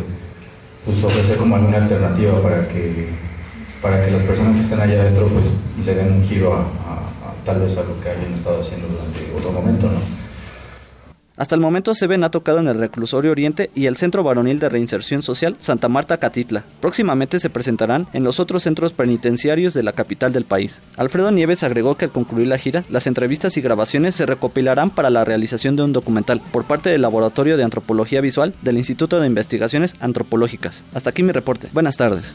pues, ofrecer como alguna alternativa para que, para que las personas que están allá adentro pues le den un giro a, tal vez a lo que hayan estado haciendo durante otro momento, ¿no? Hasta el momento Seven ha tocado en el Reclusorio Oriente y el Centro Varonil de Reinserción Social Santa Marta Catitla. Próximamente se presentarán en los otros centros penitenciarios de la capital del país. Alfredo Nieves agregó que al concluir la gira, las entrevistas y grabaciones se recopilarán para la realización de un documental por parte del Laboratorio de Antropología Visual del Instituto de Investigaciones Antropológicas. Hasta aquí mi reporte. Buenas tardes.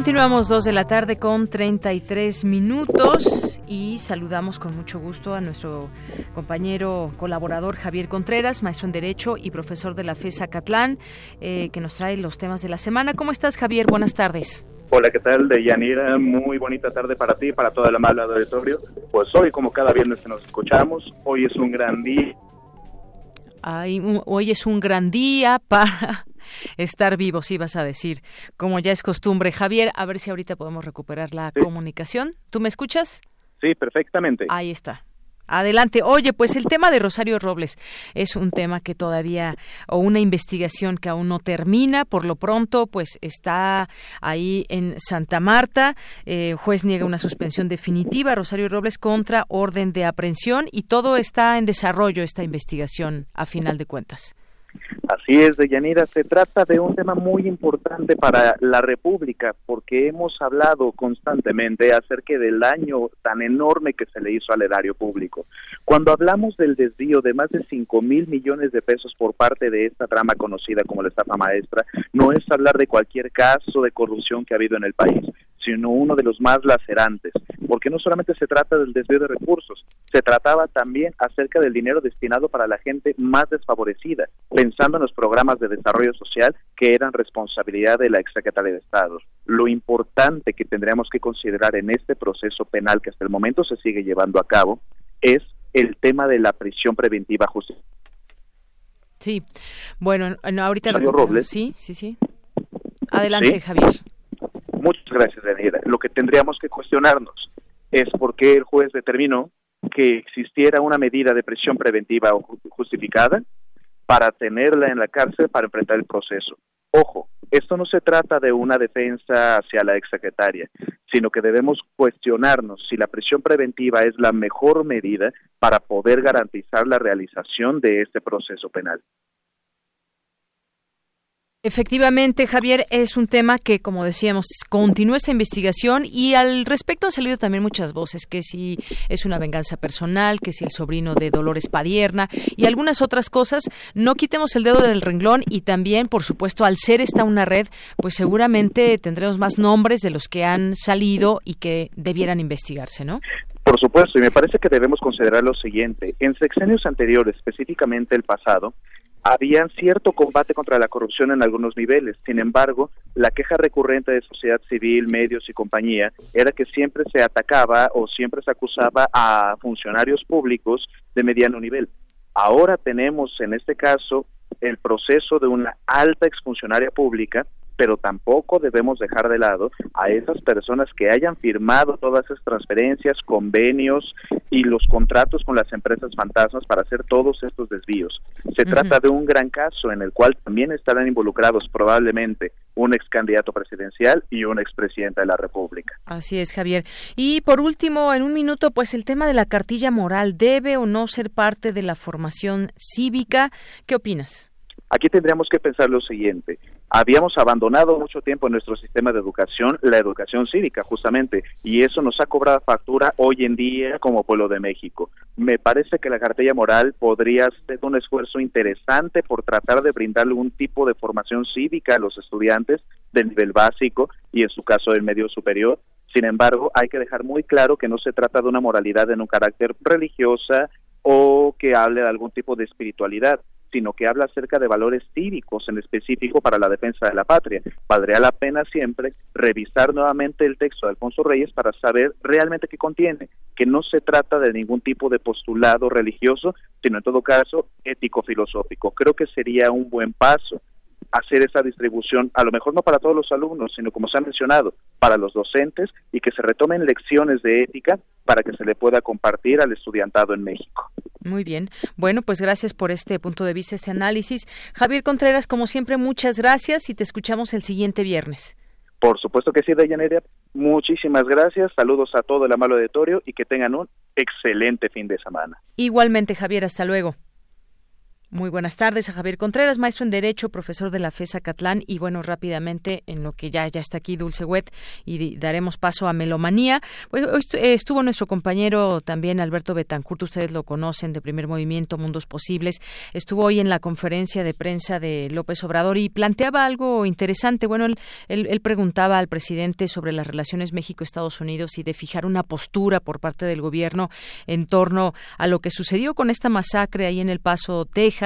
Continuamos dos de la tarde con 33 minutos y saludamos con mucho gusto a nuestro compañero colaborador Javier Contreras, maestro en Derecho y profesor de la FESA Catlán, eh, que nos trae los temas de la semana. ¿Cómo estás, Javier? Buenas tardes. Hola, ¿qué tal? De Yanira, muy bonita tarde para ti, para toda la mala auditorio. Pues hoy, como cada viernes que nos escuchamos, hoy es un gran día. hoy es un gran día para estar vivos, ibas a decir, como ya es costumbre. Javier, a ver si ahorita podemos recuperar la comunicación. ¿Tú me escuchas? Sí, perfectamente. Ahí está. Adelante. Oye, pues el tema de Rosario Robles es un tema que todavía, o una investigación que aún no termina. Por lo pronto, pues está ahí en Santa Marta. Eh, juez niega una suspensión definitiva a Rosario Robles contra orden de aprehensión y todo está en desarrollo esta investigación a final de cuentas. Así es, Deyanira, se trata de un tema muy importante para la República porque hemos hablado constantemente acerca del daño tan enorme que se le hizo al erario público. Cuando hablamos del desvío de más de 5 mil millones de pesos por parte de esta trama conocida como la estafa maestra, no es hablar de cualquier caso de corrupción que ha habido en el país, sino uno de los más lacerantes, porque no solamente se trata del desvío de recursos, se trataba también acerca del dinero destinado para la gente más desfavorecida, pensando en los programas de desarrollo social que eran responsabilidad de la exsecretaria de Estado. Lo importante que tendríamos que considerar en este proceso penal que hasta el momento se sigue llevando a cabo es el tema de la prisión preventiva justicia. Sí, bueno, ahorita... Robles. Sí, sí, sí. Adelante, Javier. Muchas gracias, Daniela. Lo que tendríamos que cuestionarnos es por qué el juez determinó que existiera una medida de prisión preventiva justificada para tenerla en la cárcel para enfrentar el proceso. Ojo, esto no se trata de una defensa hacia la exsecretaria, sino que debemos cuestionarnos si la prisión preventiva es la mejor medida para poder garantizar la realización de este proceso penal. Efectivamente, Javier, es un tema que, como decíamos, continúa esta investigación y al respecto han salido también muchas voces, que si es una venganza personal, que si el sobrino de Dolores Padierna y algunas otras cosas. No quitemos el dedo del renglón y también, por supuesto, al ser esta una red, pues seguramente tendremos más nombres de los que han salido y que debieran investigarse, ¿no? Por supuesto, y me parece que debemos considerar lo siguiente. En sexenios anteriores, específicamente el pasado, había cierto combate contra la corrupción en algunos niveles. Sin embargo, la queja recurrente de sociedad civil, medios y compañía era que siempre se atacaba o siempre se acusaba a funcionarios públicos de mediano nivel. Ahora tenemos en este caso el proceso de una alta exfuncionaria pública pero tampoco debemos dejar de lado a esas personas que hayan firmado todas esas transferencias, convenios y los contratos con las empresas fantasmas para hacer todos estos desvíos. Se trata de un gran caso en el cual también estarán involucrados probablemente un ex candidato presidencial y un expresidente de la República. Así es, Javier. Y por último, en un minuto, pues el tema de la cartilla moral, ¿debe o no ser parte de la formación cívica? ¿Qué opinas? Aquí tendríamos que pensar lo siguiente. Habíamos abandonado mucho tiempo en nuestro sistema de educación la educación cívica, justamente, y eso nos ha cobrado factura hoy en día como pueblo de México. Me parece que la cartilla moral podría ser un esfuerzo interesante por tratar de brindar algún tipo de formación cívica a los estudiantes del nivel básico y en su caso del medio superior. Sin embargo, hay que dejar muy claro que no se trata de una moralidad en un carácter religiosa o que hable de algún tipo de espiritualidad sino que habla acerca de valores cívicos en específico para la defensa de la patria. Valdría la pena siempre revisar nuevamente el texto de Alfonso Reyes para saber realmente qué contiene, que no se trata de ningún tipo de postulado religioso, sino en todo caso ético-filosófico. Creo que sería un buen paso hacer esa distribución, a lo mejor no para todos los alumnos, sino como se ha mencionado, para los docentes y que se retomen lecciones de ética para que se le pueda compartir al estudiantado en México. Muy bien. Bueno, pues gracias por este punto de vista, este análisis. Javier Contreras, como siempre, muchas gracias y te escuchamos el siguiente viernes. Por supuesto que sí, Dayaneria. Muchísimas gracias. Saludos a todo el amable auditorio y que tengan un excelente fin de semana. Igualmente, Javier. Hasta luego. Muy buenas tardes a Javier Contreras, maestro en Derecho, profesor de la FESA Catlán. Y bueno, rápidamente, en lo que ya, ya está aquí Dulce y daremos paso a Melomanía. Pues estuvo nuestro compañero también Alberto Betancourt, ustedes lo conocen, de Primer Movimiento, Mundos Posibles. Estuvo hoy en la conferencia de prensa de López Obrador y planteaba algo interesante. Bueno, él, él preguntaba al presidente sobre las relaciones México-Estados Unidos y de fijar una postura por parte del gobierno en torno a lo que sucedió con esta masacre ahí en El Paso, Texas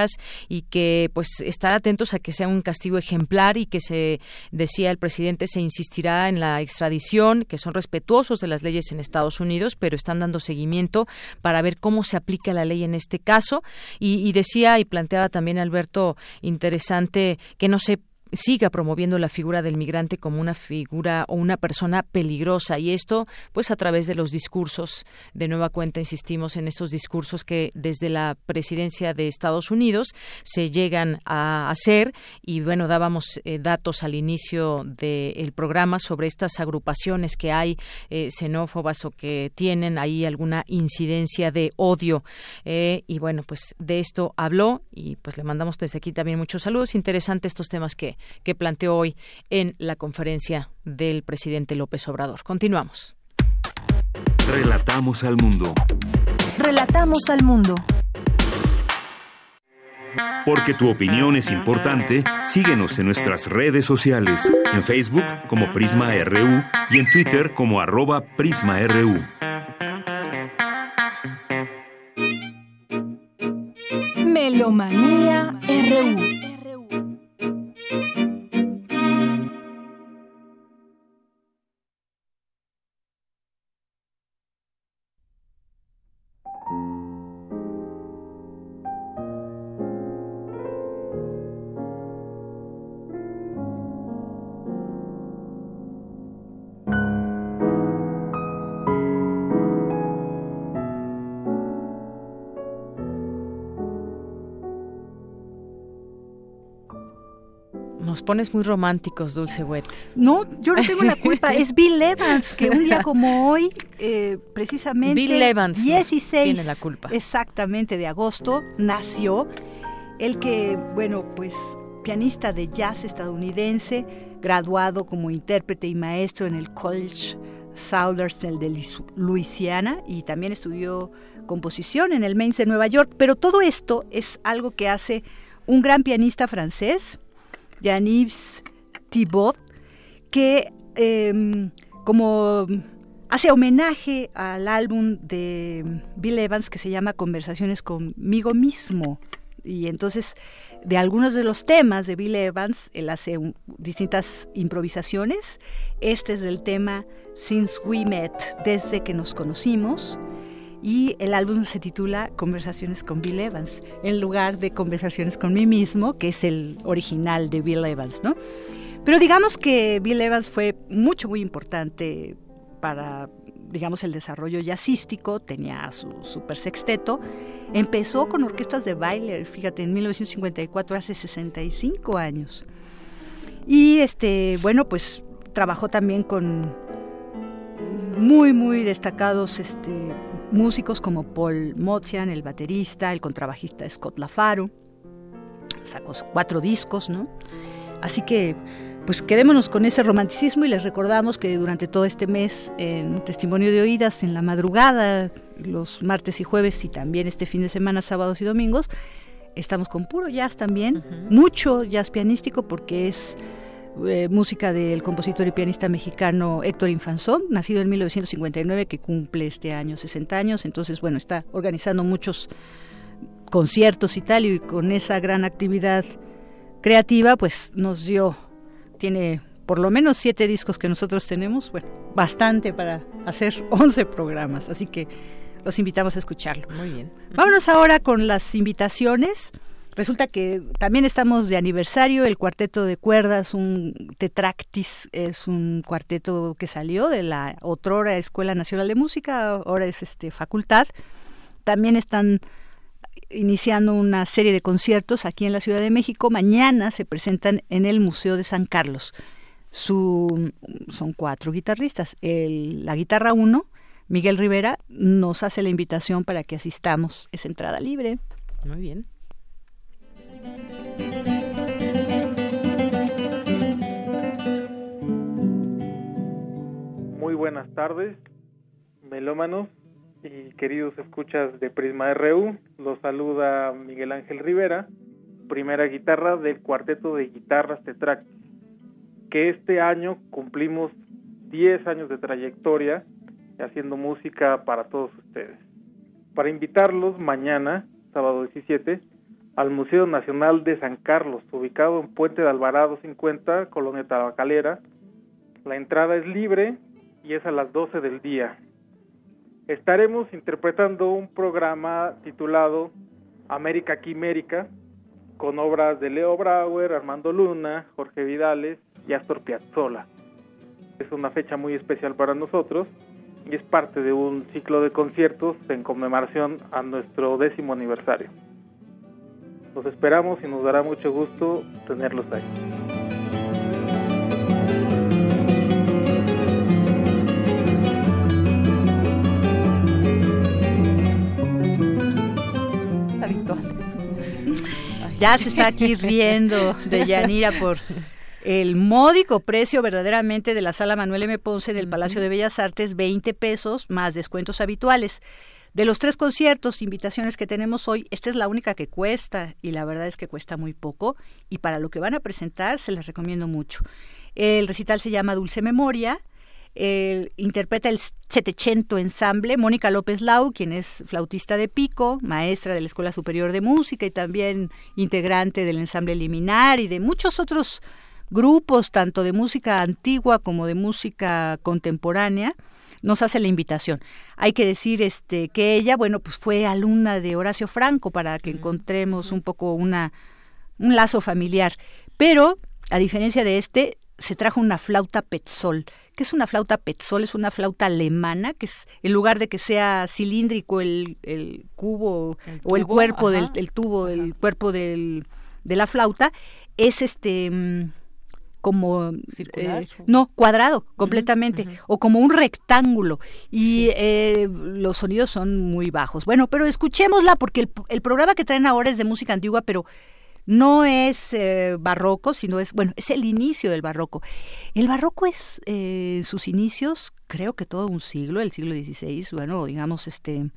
y que pues estar atentos a que sea un castigo ejemplar y que se decía el presidente se insistirá en la extradición, que son respetuosos de las leyes en Estados Unidos, pero están dando seguimiento para ver cómo se aplica la ley en este caso. Y, y decía y planteaba también Alberto interesante que no se siga promoviendo la figura del migrante como una figura o una persona peligrosa y esto pues a través de los discursos. De nueva cuenta insistimos en estos discursos que desde la presidencia de Estados Unidos se llegan a hacer y bueno dábamos eh, datos al inicio del programa sobre estas agrupaciones que hay eh, xenófobas o que tienen ahí alguna incidencia de odio. Eh, y bueno pues de esto habló y pues le mandamos desde aquí también muchos saludos. Interesantes estos temas que que planteó hoy en la conferencia del presidente López Obrador. Continuamos. Relatamos al mundo. Relatamos al mundo. Porque tu opinión es importante, síguenos en nuestras redes sociales, en Facebook como Prisma RU y en Twitter como arroba PrismaRU. Melomanía RU. Pones muy románticos, Dulce Wet. No, yo no tengo la culpa. Es Bill Evans, que un día como hoy, eh, precisamente. Bill Evans 16. tiene la culpa. Exactamente, de agosto, nació. El que, bueno, pues pianista de jazz estadounidense, graduado como intérprete y maestro en el College Southern de Luisiana y también estudió composición en el Mainz de Nueva York. Pero todo esto es algo que hace un gran pianista francés Yaniv Thibault, que em, como hace homenaje al álbum de Bill Evans que se llama Conversaciones conmigo mismo. Y entonces, de algunos de los temas de Bill Evans, él hace distintas improvisaciones. Este es el tema Since We Met, desde que nos conocimos y el álbum se titula Conversaciones con Bill Evans, en lugar de Conversaciones con mí mismo, que es el original de Bill Evans, ¿no? Pero digamos que Bill Evans fue mucho, muy importante para digamos, el desarrollo jazzístico, tenía su super sexteto. Empezó con orquestas de baile, fíjate, en 1954, hace 65 años. Y este, bueno, pues trabajó también con muy, muy destacados este, músicos como Paul Mozian, el baterista, el contrabajista Scott Lafaro. Sacó cuatro discos, ¿no? Así que pues quedémonos con ese romanticismo y les recordamos que durante todo este mes en Testimonio de Oídas, en la madrugada, los martes y jueves y también este fin de semana, sábados y domingos, estamos con puro jazz también, mucho jazz pianístico porque es eh, música del compositor y pianista mexicano Héctor Infanzón, nacido en 1959, que cumple este año 60 años, entonces bueno, está organizando muchos conciertos y tal, y con esa gran actividad creativa, pues nos dio tiene por lo menos siete discos que nosotros tenemos, bueno, bastante para hacer 11 programas, así que los invitamos a escucharlo. Muy bien. Vámonos ahora con las invitaciones. Resulta que también estamos de aniversario, el cuarteto de cuerdas, un Tetractis, es un cuarteto que salió de la otrora Escuela Nacional de Música, ahora es este facultad. También están iniciando una serie de conciertos aquí en la Ciudad de México. Mañana se presentan en el Museo de San Carlos. Su, son cuatro guitarristas. El, la guitarra uno, Miguel Rivera, nos hace la invitación para que asistamos. Es entrada libre. Muy bien. Muy buenas tardes, melómanos y queridos escuchas de Prisma RU, los saluda Miguel Ángel Rivera, primera guitarra del cuarteto de guitarras Tetract, que este año cumplimos 10 años de trayectoria haciendo música para todos ustedes. Para invitarlos mañana, sábado 17, al Museo Nacional de San Carlos, ubicado en Puente de Alvarado 50, Colonia Tabacalera. La entrada es libre y es a las 12 del día estaremos interpretando un programa titulado América Quimérica con obras de Leo Brauer, Armando Luna, Jorge Vidales y Astor Piazzolla. Es una fecha muy especial para nosotros y es parte de un ciclo de conciertos en conmemoración a nuestro décimo aniversario. Los esperamos y nos dará mucho gusto tenerlos ahí. Ya se está aquí riendo de Yanira por el módico precio verdaderamente de la sala Manuel M. Ponce en el Palacio de Bellas Artes, 20 pesos más descuentos habituales. De los tres conciertos, invitaciones que tenemos hoy, esta es la única que cuesta y la verdad es que cuesta muy poco. Y para lo que van a presentar se les recomiendo mucho. El recital se llama Dulce Memoria, interpreta el Setecento Ensamble, Mónica López Lau, quien es flautista de pico, maestra de la Escuela Superior de Música y también integrante del ensamble Liminar y de muchos otros grupos, tanto de música antigua como de música contemporánea, nos hace la invitación. Hay que decir este que ella, bueno, pues fue alumna de Horacio Franco para que encontremos un poco una un lazo familiar, pero a diferencia de este se trajo una flauta Petzol. ¿Qué es una flauta Petzol? Es una flauta alemana, que es, en lugar de que sea cilíndrico el, el cubo o el cuerpo del el tubo, el cuerpo del, de la flauta, es este mm, como eh, no cuadrado completamente o como un rectángulo y eh, los sonidos son muy bajos bueno pero escuchémosla porque el, el programa que traen ahora es de música antigua pero no es eh, barroco, sino es, bueno, es el inicio del barroco. El barroco es, eh, sus inicios, creo que todo un siglo, el siglo XVI, bueno, digamos, este,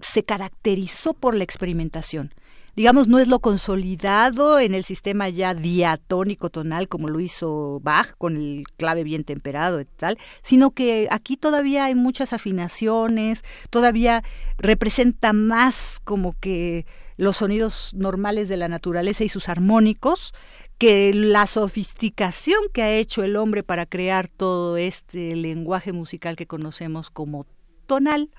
se caracterizó por la experimentación. Digamos, no es lo consolidado en el sistema ya diatónico tonal como lo hizo Bach con el clave bien temperado y tal, sino que aquí todavía hay muchas afinaciones, todavía representa más como que los sonidos normales de la naturaleza y sus armónicos, que la sofisticación que ha hecho el hombre para crear todo este lenguaje musical que conocemos como tonal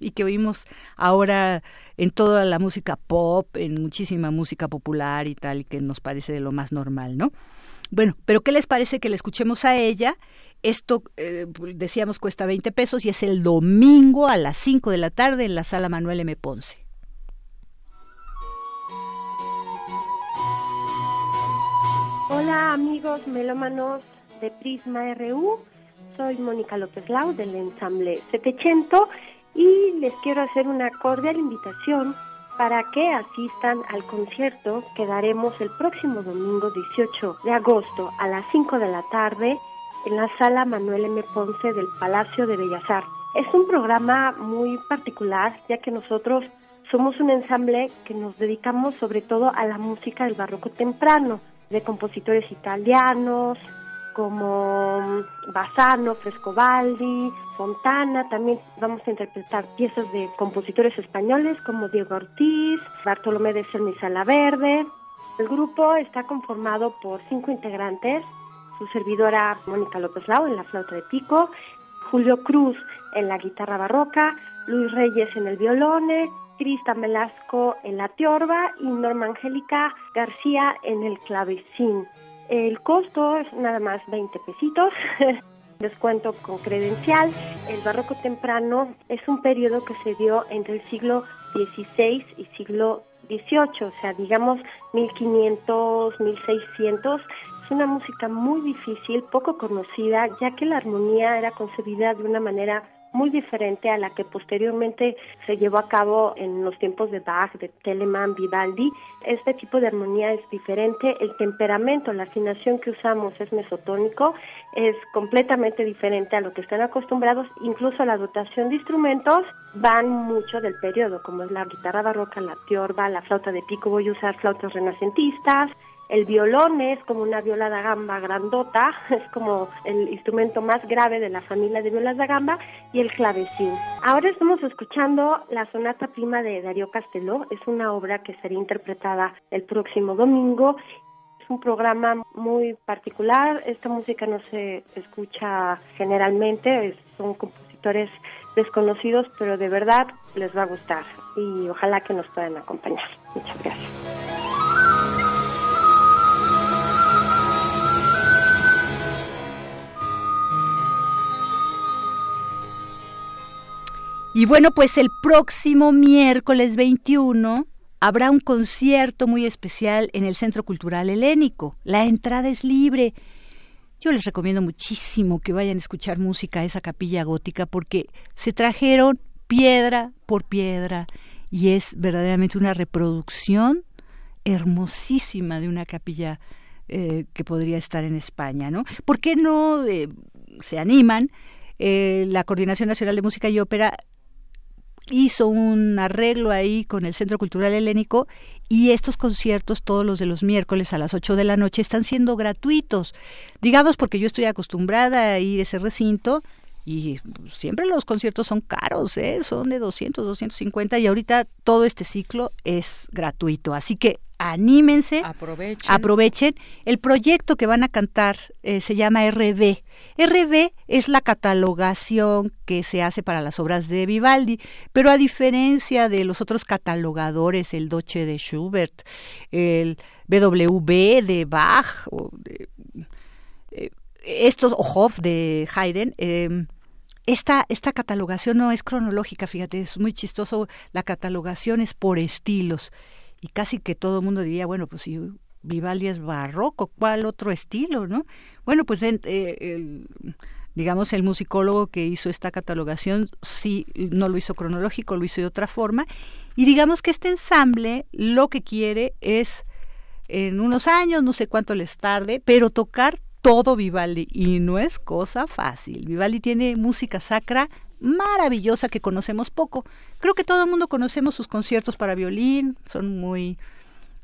y que oímos ahora en toda la música pop, en muchísima música popular y tal, y que nos parece de lo más normal, ¿no? Bueno, pero ¿qué les parece que le escuchemos a ella? Esto, eh, decíamos, cuesta 20 pesos y es el domingo a las 5 de la tarde en la sala Manuel M. Ponce. Hola amigos melómanos de Prisma RU, soy Mónica López Lau del ensamble 700 y les quiero hacer una cordial invitación para que asistan al concierto que daremos el próximo domingo 18 de agosto a las 5 de la tarde en la sala Manuel M. Ponce del Palacio de Bellas Artes. Es un programa muy particular ya que nosotros somos un ensamble que nos dedicamos sobre todo a la música del barroco temprano, de compositores italianos como Bassano, Frescobaldi, Fontana, también vamos a interpretar piezas de compositores españoles como Diego Ortiz, Bartolomé de Cerny Verde. El grupo está conformado por cinco integrantes, su servidora Mónica López Lau en la flauta de pico, Julio Cruz en la guitarra barroca, Luis Reyes en el violone, Cristian Velasco en la tiorba y Norma Angélica García en el clavecín. El costo es nada más 20 pesitos. Descuento con credencial. El barroco temprano es un periodo que se dio entre el siglo XVI y siglo XVIII, o sea, digamos 1500, 1600. Es una música muy difícil, poco conocida, ya que la armonía era concebida de una manera muy diferente a la que posteriormente se llevó a cabo en los tiempos de Bach, de Telemann, Vivaldi. Este tipo de armonía es diferente, el temperamento, la afinación que usamos es mesotónico, es completamente diferente a lo que están acostumbrados, incluso la dotación de instrumentos van mucho del periodo, como es la guitarra barroca, la tiorba, la flauta de pico, voy a usar flautas renacentistas, el violón es como una viola da gamba grandota, es como el instrumento más grave de la familia de violas da gamba, y el clavecín. Ahora estamos escuchando la sonata prima de Darío Casteló, es una obra que será interpretada el próximo domingo. Es un programa muy particular, esta música no se escucha generalmente, son compositores desconocidos, pero de verdad les va a gustar y ojalá que nos puedan acompañar. Muchas gracias. Y bueno, pues el próximo miércoles 21 habrá un concierto muy especial en el Centro Cultural Helénico. La entrada es libre. Yo les recomiendo muchísimo que vayan a escuchar música a esa capilla gótica porque se trajeron piedra por piedra y es verdaderamente una reproducción hermosísima de una capilla eh, que podría estar en España, ¿no? ¿Por qué no eh, se animan? Eh, la Coordinación Nacional de Música y Ópera hizo un arreglo ahí con el Centro Cultural Helénico y estos conciertos, todos los de los miércoles a las 8 de la noche, están siendo gratuitos. Digamos porque yo estoy acostumbrada a ir a ese recinto y siempre los conciertos son caros, ¿eh? son de 200, 250 y ahorita todo este ciclo es gratuito. Así que anímense, aprovechen. aprovechen. El proyecto que van a cantar eh, se llama RB. RB es la catalogación que se hace para las obras de Vivaldi, pero a diferencia de los otros catalogadores, el Doche de Schubert, el BWB de Bach, o eh, estos, o Hoff de Haydn, em, esta, esta catalogación no es cronológica, fíjate, es muy chistoso, la catalogación es por estilos y casi que todo el mundo diría, bueno, pues si Vivaldi es barroco, ¿cuál otro estilo, no? Bueno, pues eh, digamos el musicólogo que hizo esta catalogación sí no lo hizo cronológico, lo hizo de otra forma y digamos que este ensamble lo que quiere es en unos años, no sé cuánto les tarde, pero tocar todo Vivaldi y no es cosa fácil. Vivaldi tiene música sacra maravillosa que conocemos poco. Creo que todo el mundo conocemos sus conciertos para violín, son muy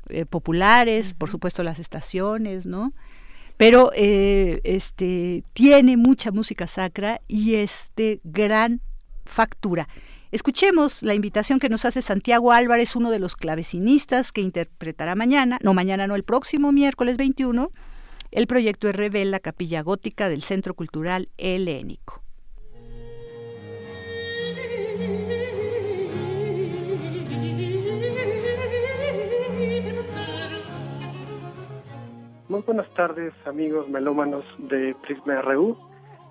eh, populares, por supuesto las estaciones, ¿no? Pero eh, este tiene mucha música sacra y es de gran factura. Escuchemos la invitación que nos hace Santiago Álvarez, uno de los clavecinistas que interpretará mañana, no mañana, no el próximo miércoles 21, el proyecto RB en la Capilla Gótica del Centro Cultural Helénico. Muy buenas tardes, amigos melómanos de Prisma RU.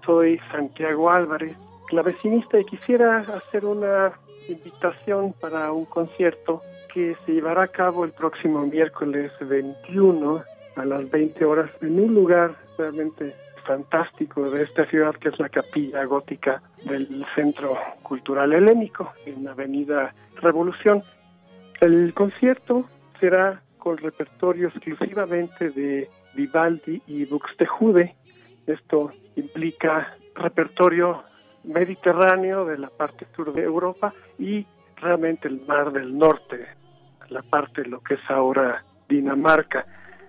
Soy Santiago Álvarez, clavecinista, y quisiera hacer una invitación para un concierto que se llevará a cabo el próximo miércoles 21 a las 20 horas en un lugar realmente fantástico de esta ciudad que es la capilla gótica del Centro Cultural Helénico en la Avenida Revolución. El concierto será con repertorio exclusivamente de Vivaldi y Buxtehude. Esto implica repertorio mediterráneo de la parte sur de Europa y realmente el mar del norte, la parte de lo que es ahora Dinamarca.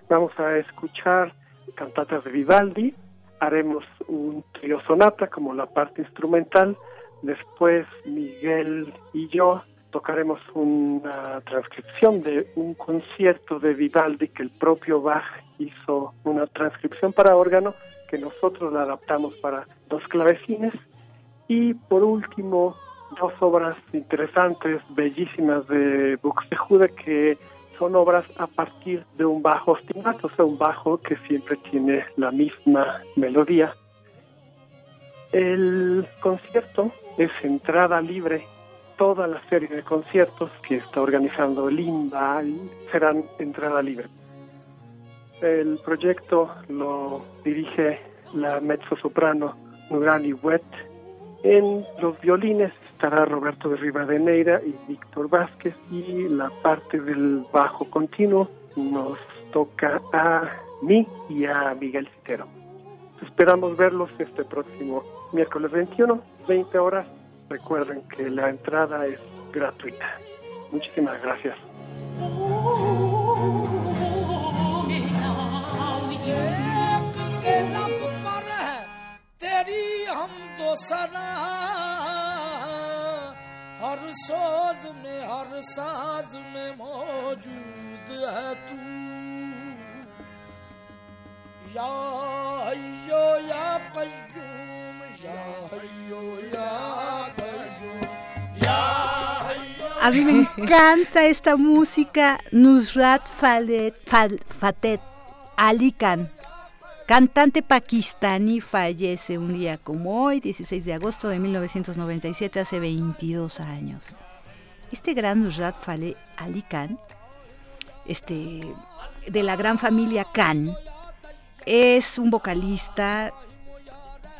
Vamos a escuchar cantatas de Vivaldi, haremos un trío sonata como la parte instrumental, después Miguel y yo tocaremos una transcripción de un concierto de Vivaldi que el propio Bach hizo una transcripción para órgano que nosotros la adaptamos para dos clavecines y por último dos obras interesantes, bellísimas de Buxtehude que son obras a partir de un bajo ostinato, o sea, un bajo que siempre tiene la misma melodía. El concierto es entrada libre. Toda la serie de conciertos que está organizando Limba serán entrada libre. El proyecto lo dirige la mezzo-soprano Nurani Wet. En los violines estará Roberto de Rivadeneira y Víctor Vázquez y la parte del bajo continuo nos toca a mí y a Miguel Citero. Esperamos verlos este próximo miércoles 21, 20 horas. Recuerden que la entrada es gratuita. Muchísimas gracias. हर सोज में हर साज में मौजूद है तू या हयो या कयूम या हयो या कयूम या A mí me encanta esta música, Nusrat Falet, Fal, Fatet Ali Khan, cantante pakistaní, fallece un día como hoy, 16 de agosto de 1997, hace 22 años. Este gran Nusrat Falet Ali Khan, este, de la gran familia Khan, es un vocalista,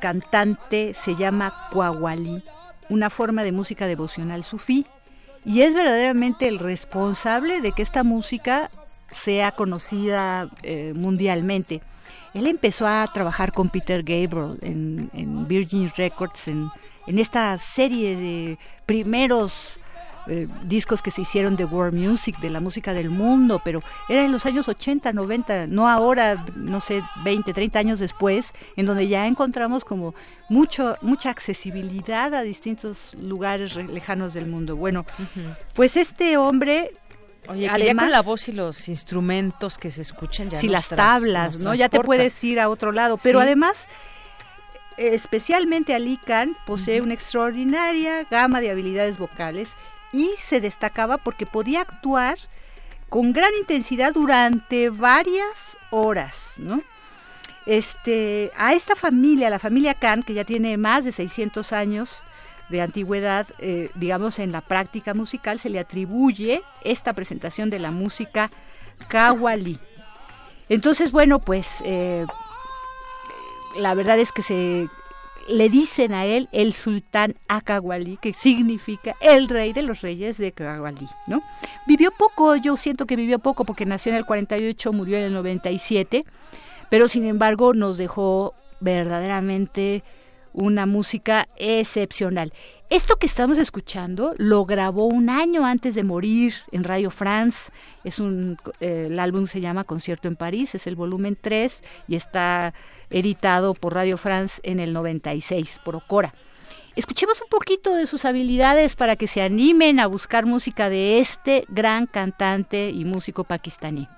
cantante, se llama Quawali, una forma de música devocional sufí, y es verdaderamente el responsable de que esta música sea conocida eh, mundialmente. Él empezó a trabajar con Peter Gabriel en, en Virgin Records, en, en, esta serie de primeros eh, discos que se hicieron de world music, de la música del mundo, pero era en los años 80, 90, no ahora, no sé, 20, 30 años después, en donde ya encontramos como mucho, mucha accesibilidad a distintos lugares lejanos del mundo. Bueno, uh -huh. pues este hombre Oye, Además, ya con la voz y los instrumentos que se escuchan ya Si las tablas, ¿no? Ya te puedes ir a otro lado, pero sí. además especialmente Ali Khan posee uh -huh. una extraordinaria gama de habilidades vocales y se destacaba porque podía actuar con gran intensidad durante varias horas, ¿no? Este, a esta familia, la familia Khan, que ya tiene más de 600 años de antigüedad, eh, digamos, en la práctica musical, se le atribuye esta presentación de la música Kawali. Entonces, bueno, pues eh, la verdad es que se le dicen a él el sultán Akawali, que significa el rey de los reyes de Kawali, ¿no? Vivió poco, yo siento que vivió poco porque nació en el 48, murió en el 97, pero sin embargo nos dejó verdaderamente una música excepcional. Esto que estamos escuchando lo grabó un año antes de morir en Radio France. Es un, eh, el álbum se llama Concierto en París, es el volumen 3 y está editado por Radio France en el 96 por Ocora. Escuchemos un poquito de sus habilidades para que se animen a buscar música de este gran cantante y músico pakistaní.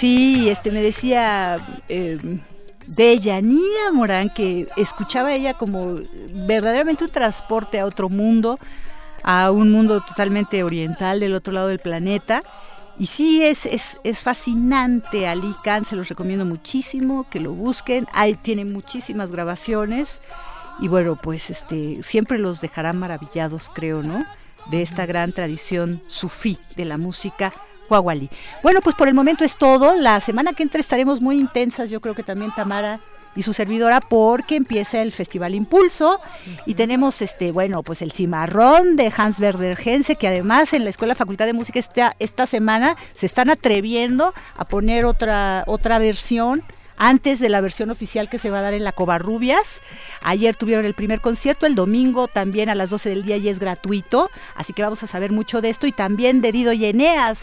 Sí, este me decía eh, de Morán que escuchaba ella como verdaderamente un transporte a otro mundo, a un mundo totalmente oriental del otro lado del planeta. Y sí, es, es, es fascinante Ali Khan, se los recomiendo muchísimo, que lo busquen. Ahí tiene muchísimas grabaciones y bueno, pues este siempre los dejará maravillados, creo, ¿no? De esta gran tradición sufí de la música Huawali. Bueno, pues por el momento es todo. La semana que entra estaremos muy intensas, yo creo que también Tamara y su servidora porque empieza el Festival Impulso y tenemos este bueno pues el cimarrón de Hans Werder Gense que además en la Escuela Facultad de Música esta, esta semana se están atreviendo a poner otra otra versión antes de la versión oficial que se va a dar en la Covarrubias. Ayer tuvieron el primer concierto, el domingo también a las 12 del día y es gratuito, así que vamos a saber mucho de esto y también de Dido y Eneas,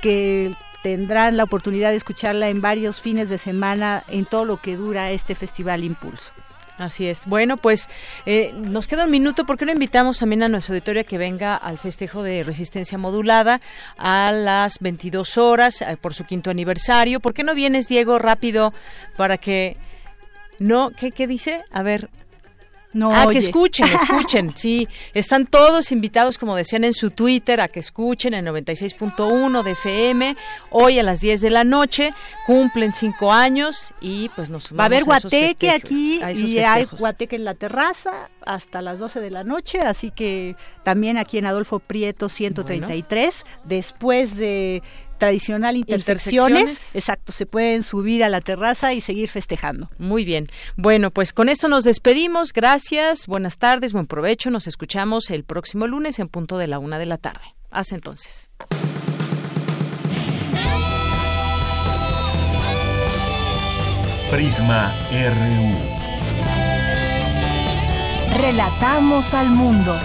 que tendrán la oportunidad de escucharla en varios fines de semana en todo lo que dura este Festival Impulso. Así es. Bueno, pues eh, nos queda un minuto. ¿Por qué no invitamos también a nuestra auditoria que venga al festejo de resistencia modulada a las 22 horas eh, por su quinto aniversario? ¿Por qué no vienes, Diego, rápido para que... No, ¿qué, qué dice? A ver, no, ah, que escuchen, escuchen, sí. Están todos invitados, como decían en su Twitter, a que escuchen el 96.1 de FM. Hoy a las 10 de la noche cumplen cinco años y pues nos Va a haber guateque aquí y hay guateque en la terraza hasta las 12 de la noche, así que también aquí en Adolfo Prieto 133, después de tradicional intersecciones. Exacto, se pueden subir a la terraza y seguir festejando. Muy bien. Bueno, pues con esto nos despedimos. Gracias, buenas tardes, buen provecho. Nos escuchamos el próximo lunes en punto de la una de la tarde. Hasta entonces. Prisma RU. Relatamos al mundo.